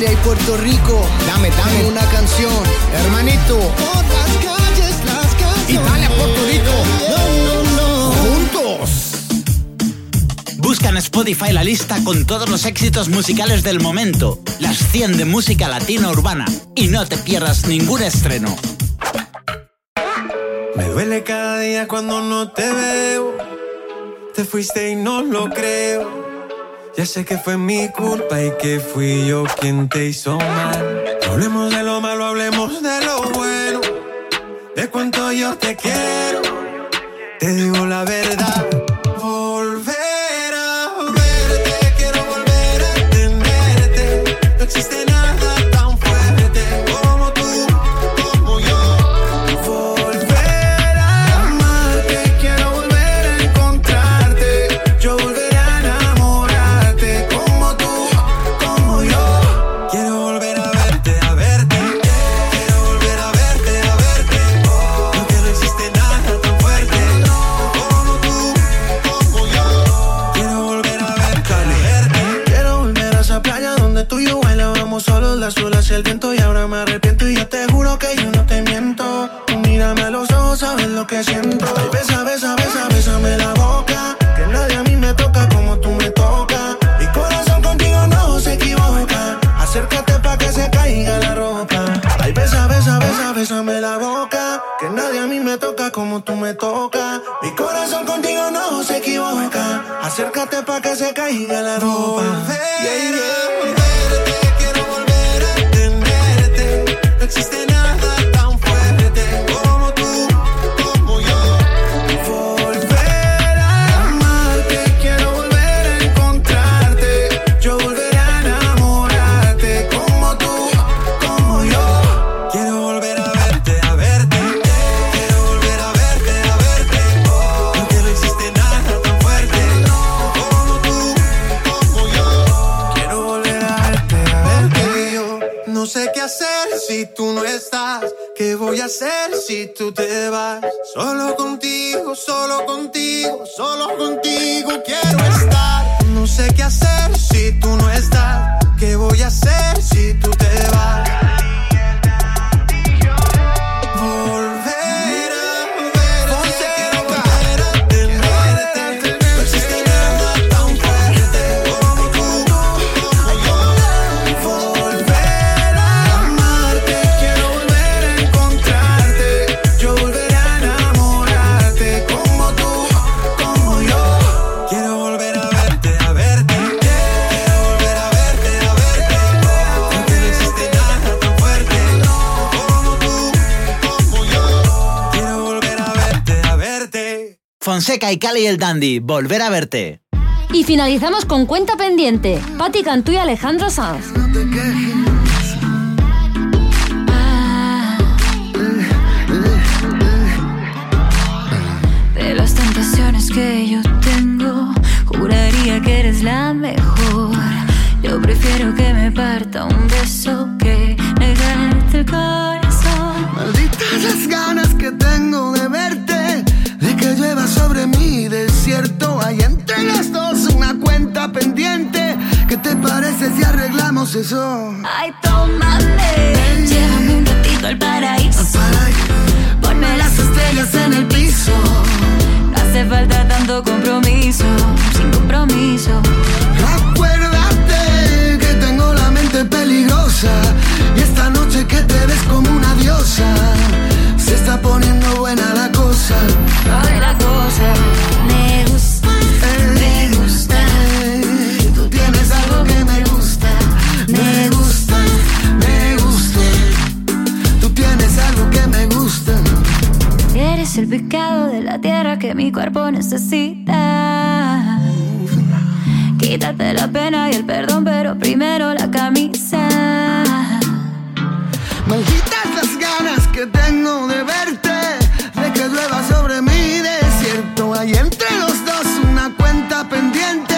Italia y Puerto Rico. Dame, dame una canción, hermanito. Por las calles, las canciones. Italia, Puerto Rico. No, no, no. Juntos. Busca en Spotify la lista con todos los éxitos musicales del momento, las 100 de música latina urbana, y no te pierdas ningún estreno. Me duele cada día cuando no te veo. Te fuiste y no lo creo. Ya sé que fue mi culpa y que fui yo quien te hizo mal. No hablemos de lo malo, hablemos de lo bueno. De cuánto yo te quiero. Te digo la verdad. que se caiga la ropa. José y el Dandy, volver a verte. Y finalizamos con Cuenta Pendiente, Patti Cantú y Alejandro Sanz. No te quejes. De las tentaciones que yo tengo, juraría que eres la mejor. Yo prefiero que me parta un beso que negarte el corazón. Malditas las ganas que tengo de verte que llueva sobre mi desierto. Hay entre las dos una cuenta pendiente. ¿Qué te parece si arreglamos eso? Ay, tómame, llévame un ratito al paraíso. Ponme las estrellas en el piso. No hace falta tanto compromiso, sin compromiso. Acuérdate que tengo la mente peligrosa y esta noche que te ves como una diosa. Se está poniendo buena la cosa. Me gusta, me gusta. Tú tienes algo que me gusta, me gusta, me gusta. Tú tienes algo que me gusta. Eres el pecado de la tierra que mi cuerpo necesita. Quítate la pena y el perdón, pero primero la camisa. Malditas las ganas que tengo de verte, llueva sobre mi desierto. Hay entre los dos una cuenta pendiente.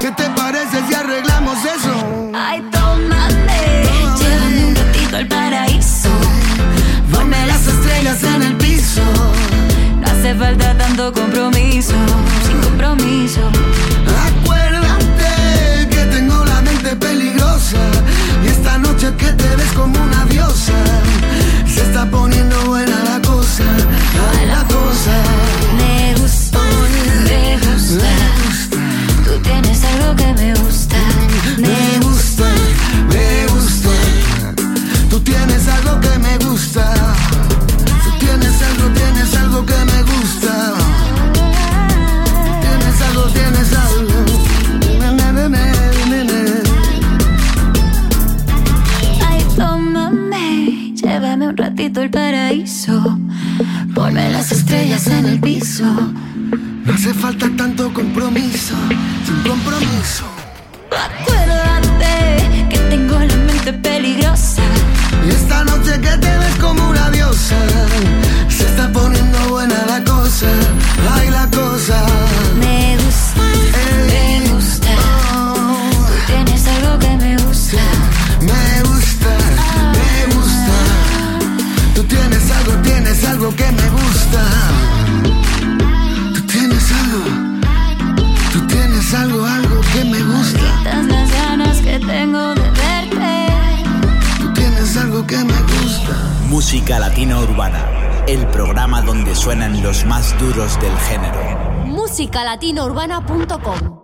¿Qué te parece si arreglamos eso? Ay, tómame, llévame un ratito al paraíso. Ponme las estrellas en el piso. No hace falta tanto compromiso, sin compromiso. Acuérdate que tengo la mente peligrosa y esta noche que te ves como una diosa. Se está poniendo buena la cosa. Me gusta, me gusta. Tú tienes algo que me gusta. Estrellas en el piso. No hace falta tanto compromiso, sin compromiso. Acuérdate que tengo la mente peligrosa. Y esta noche que te ves como una diosa, se está poniendo buena la cosa, ay la cosa. Tienes algo que me gusta. Música Latina Urbana, el programa donde suenan los más duros del género. Musicalatinourbana.com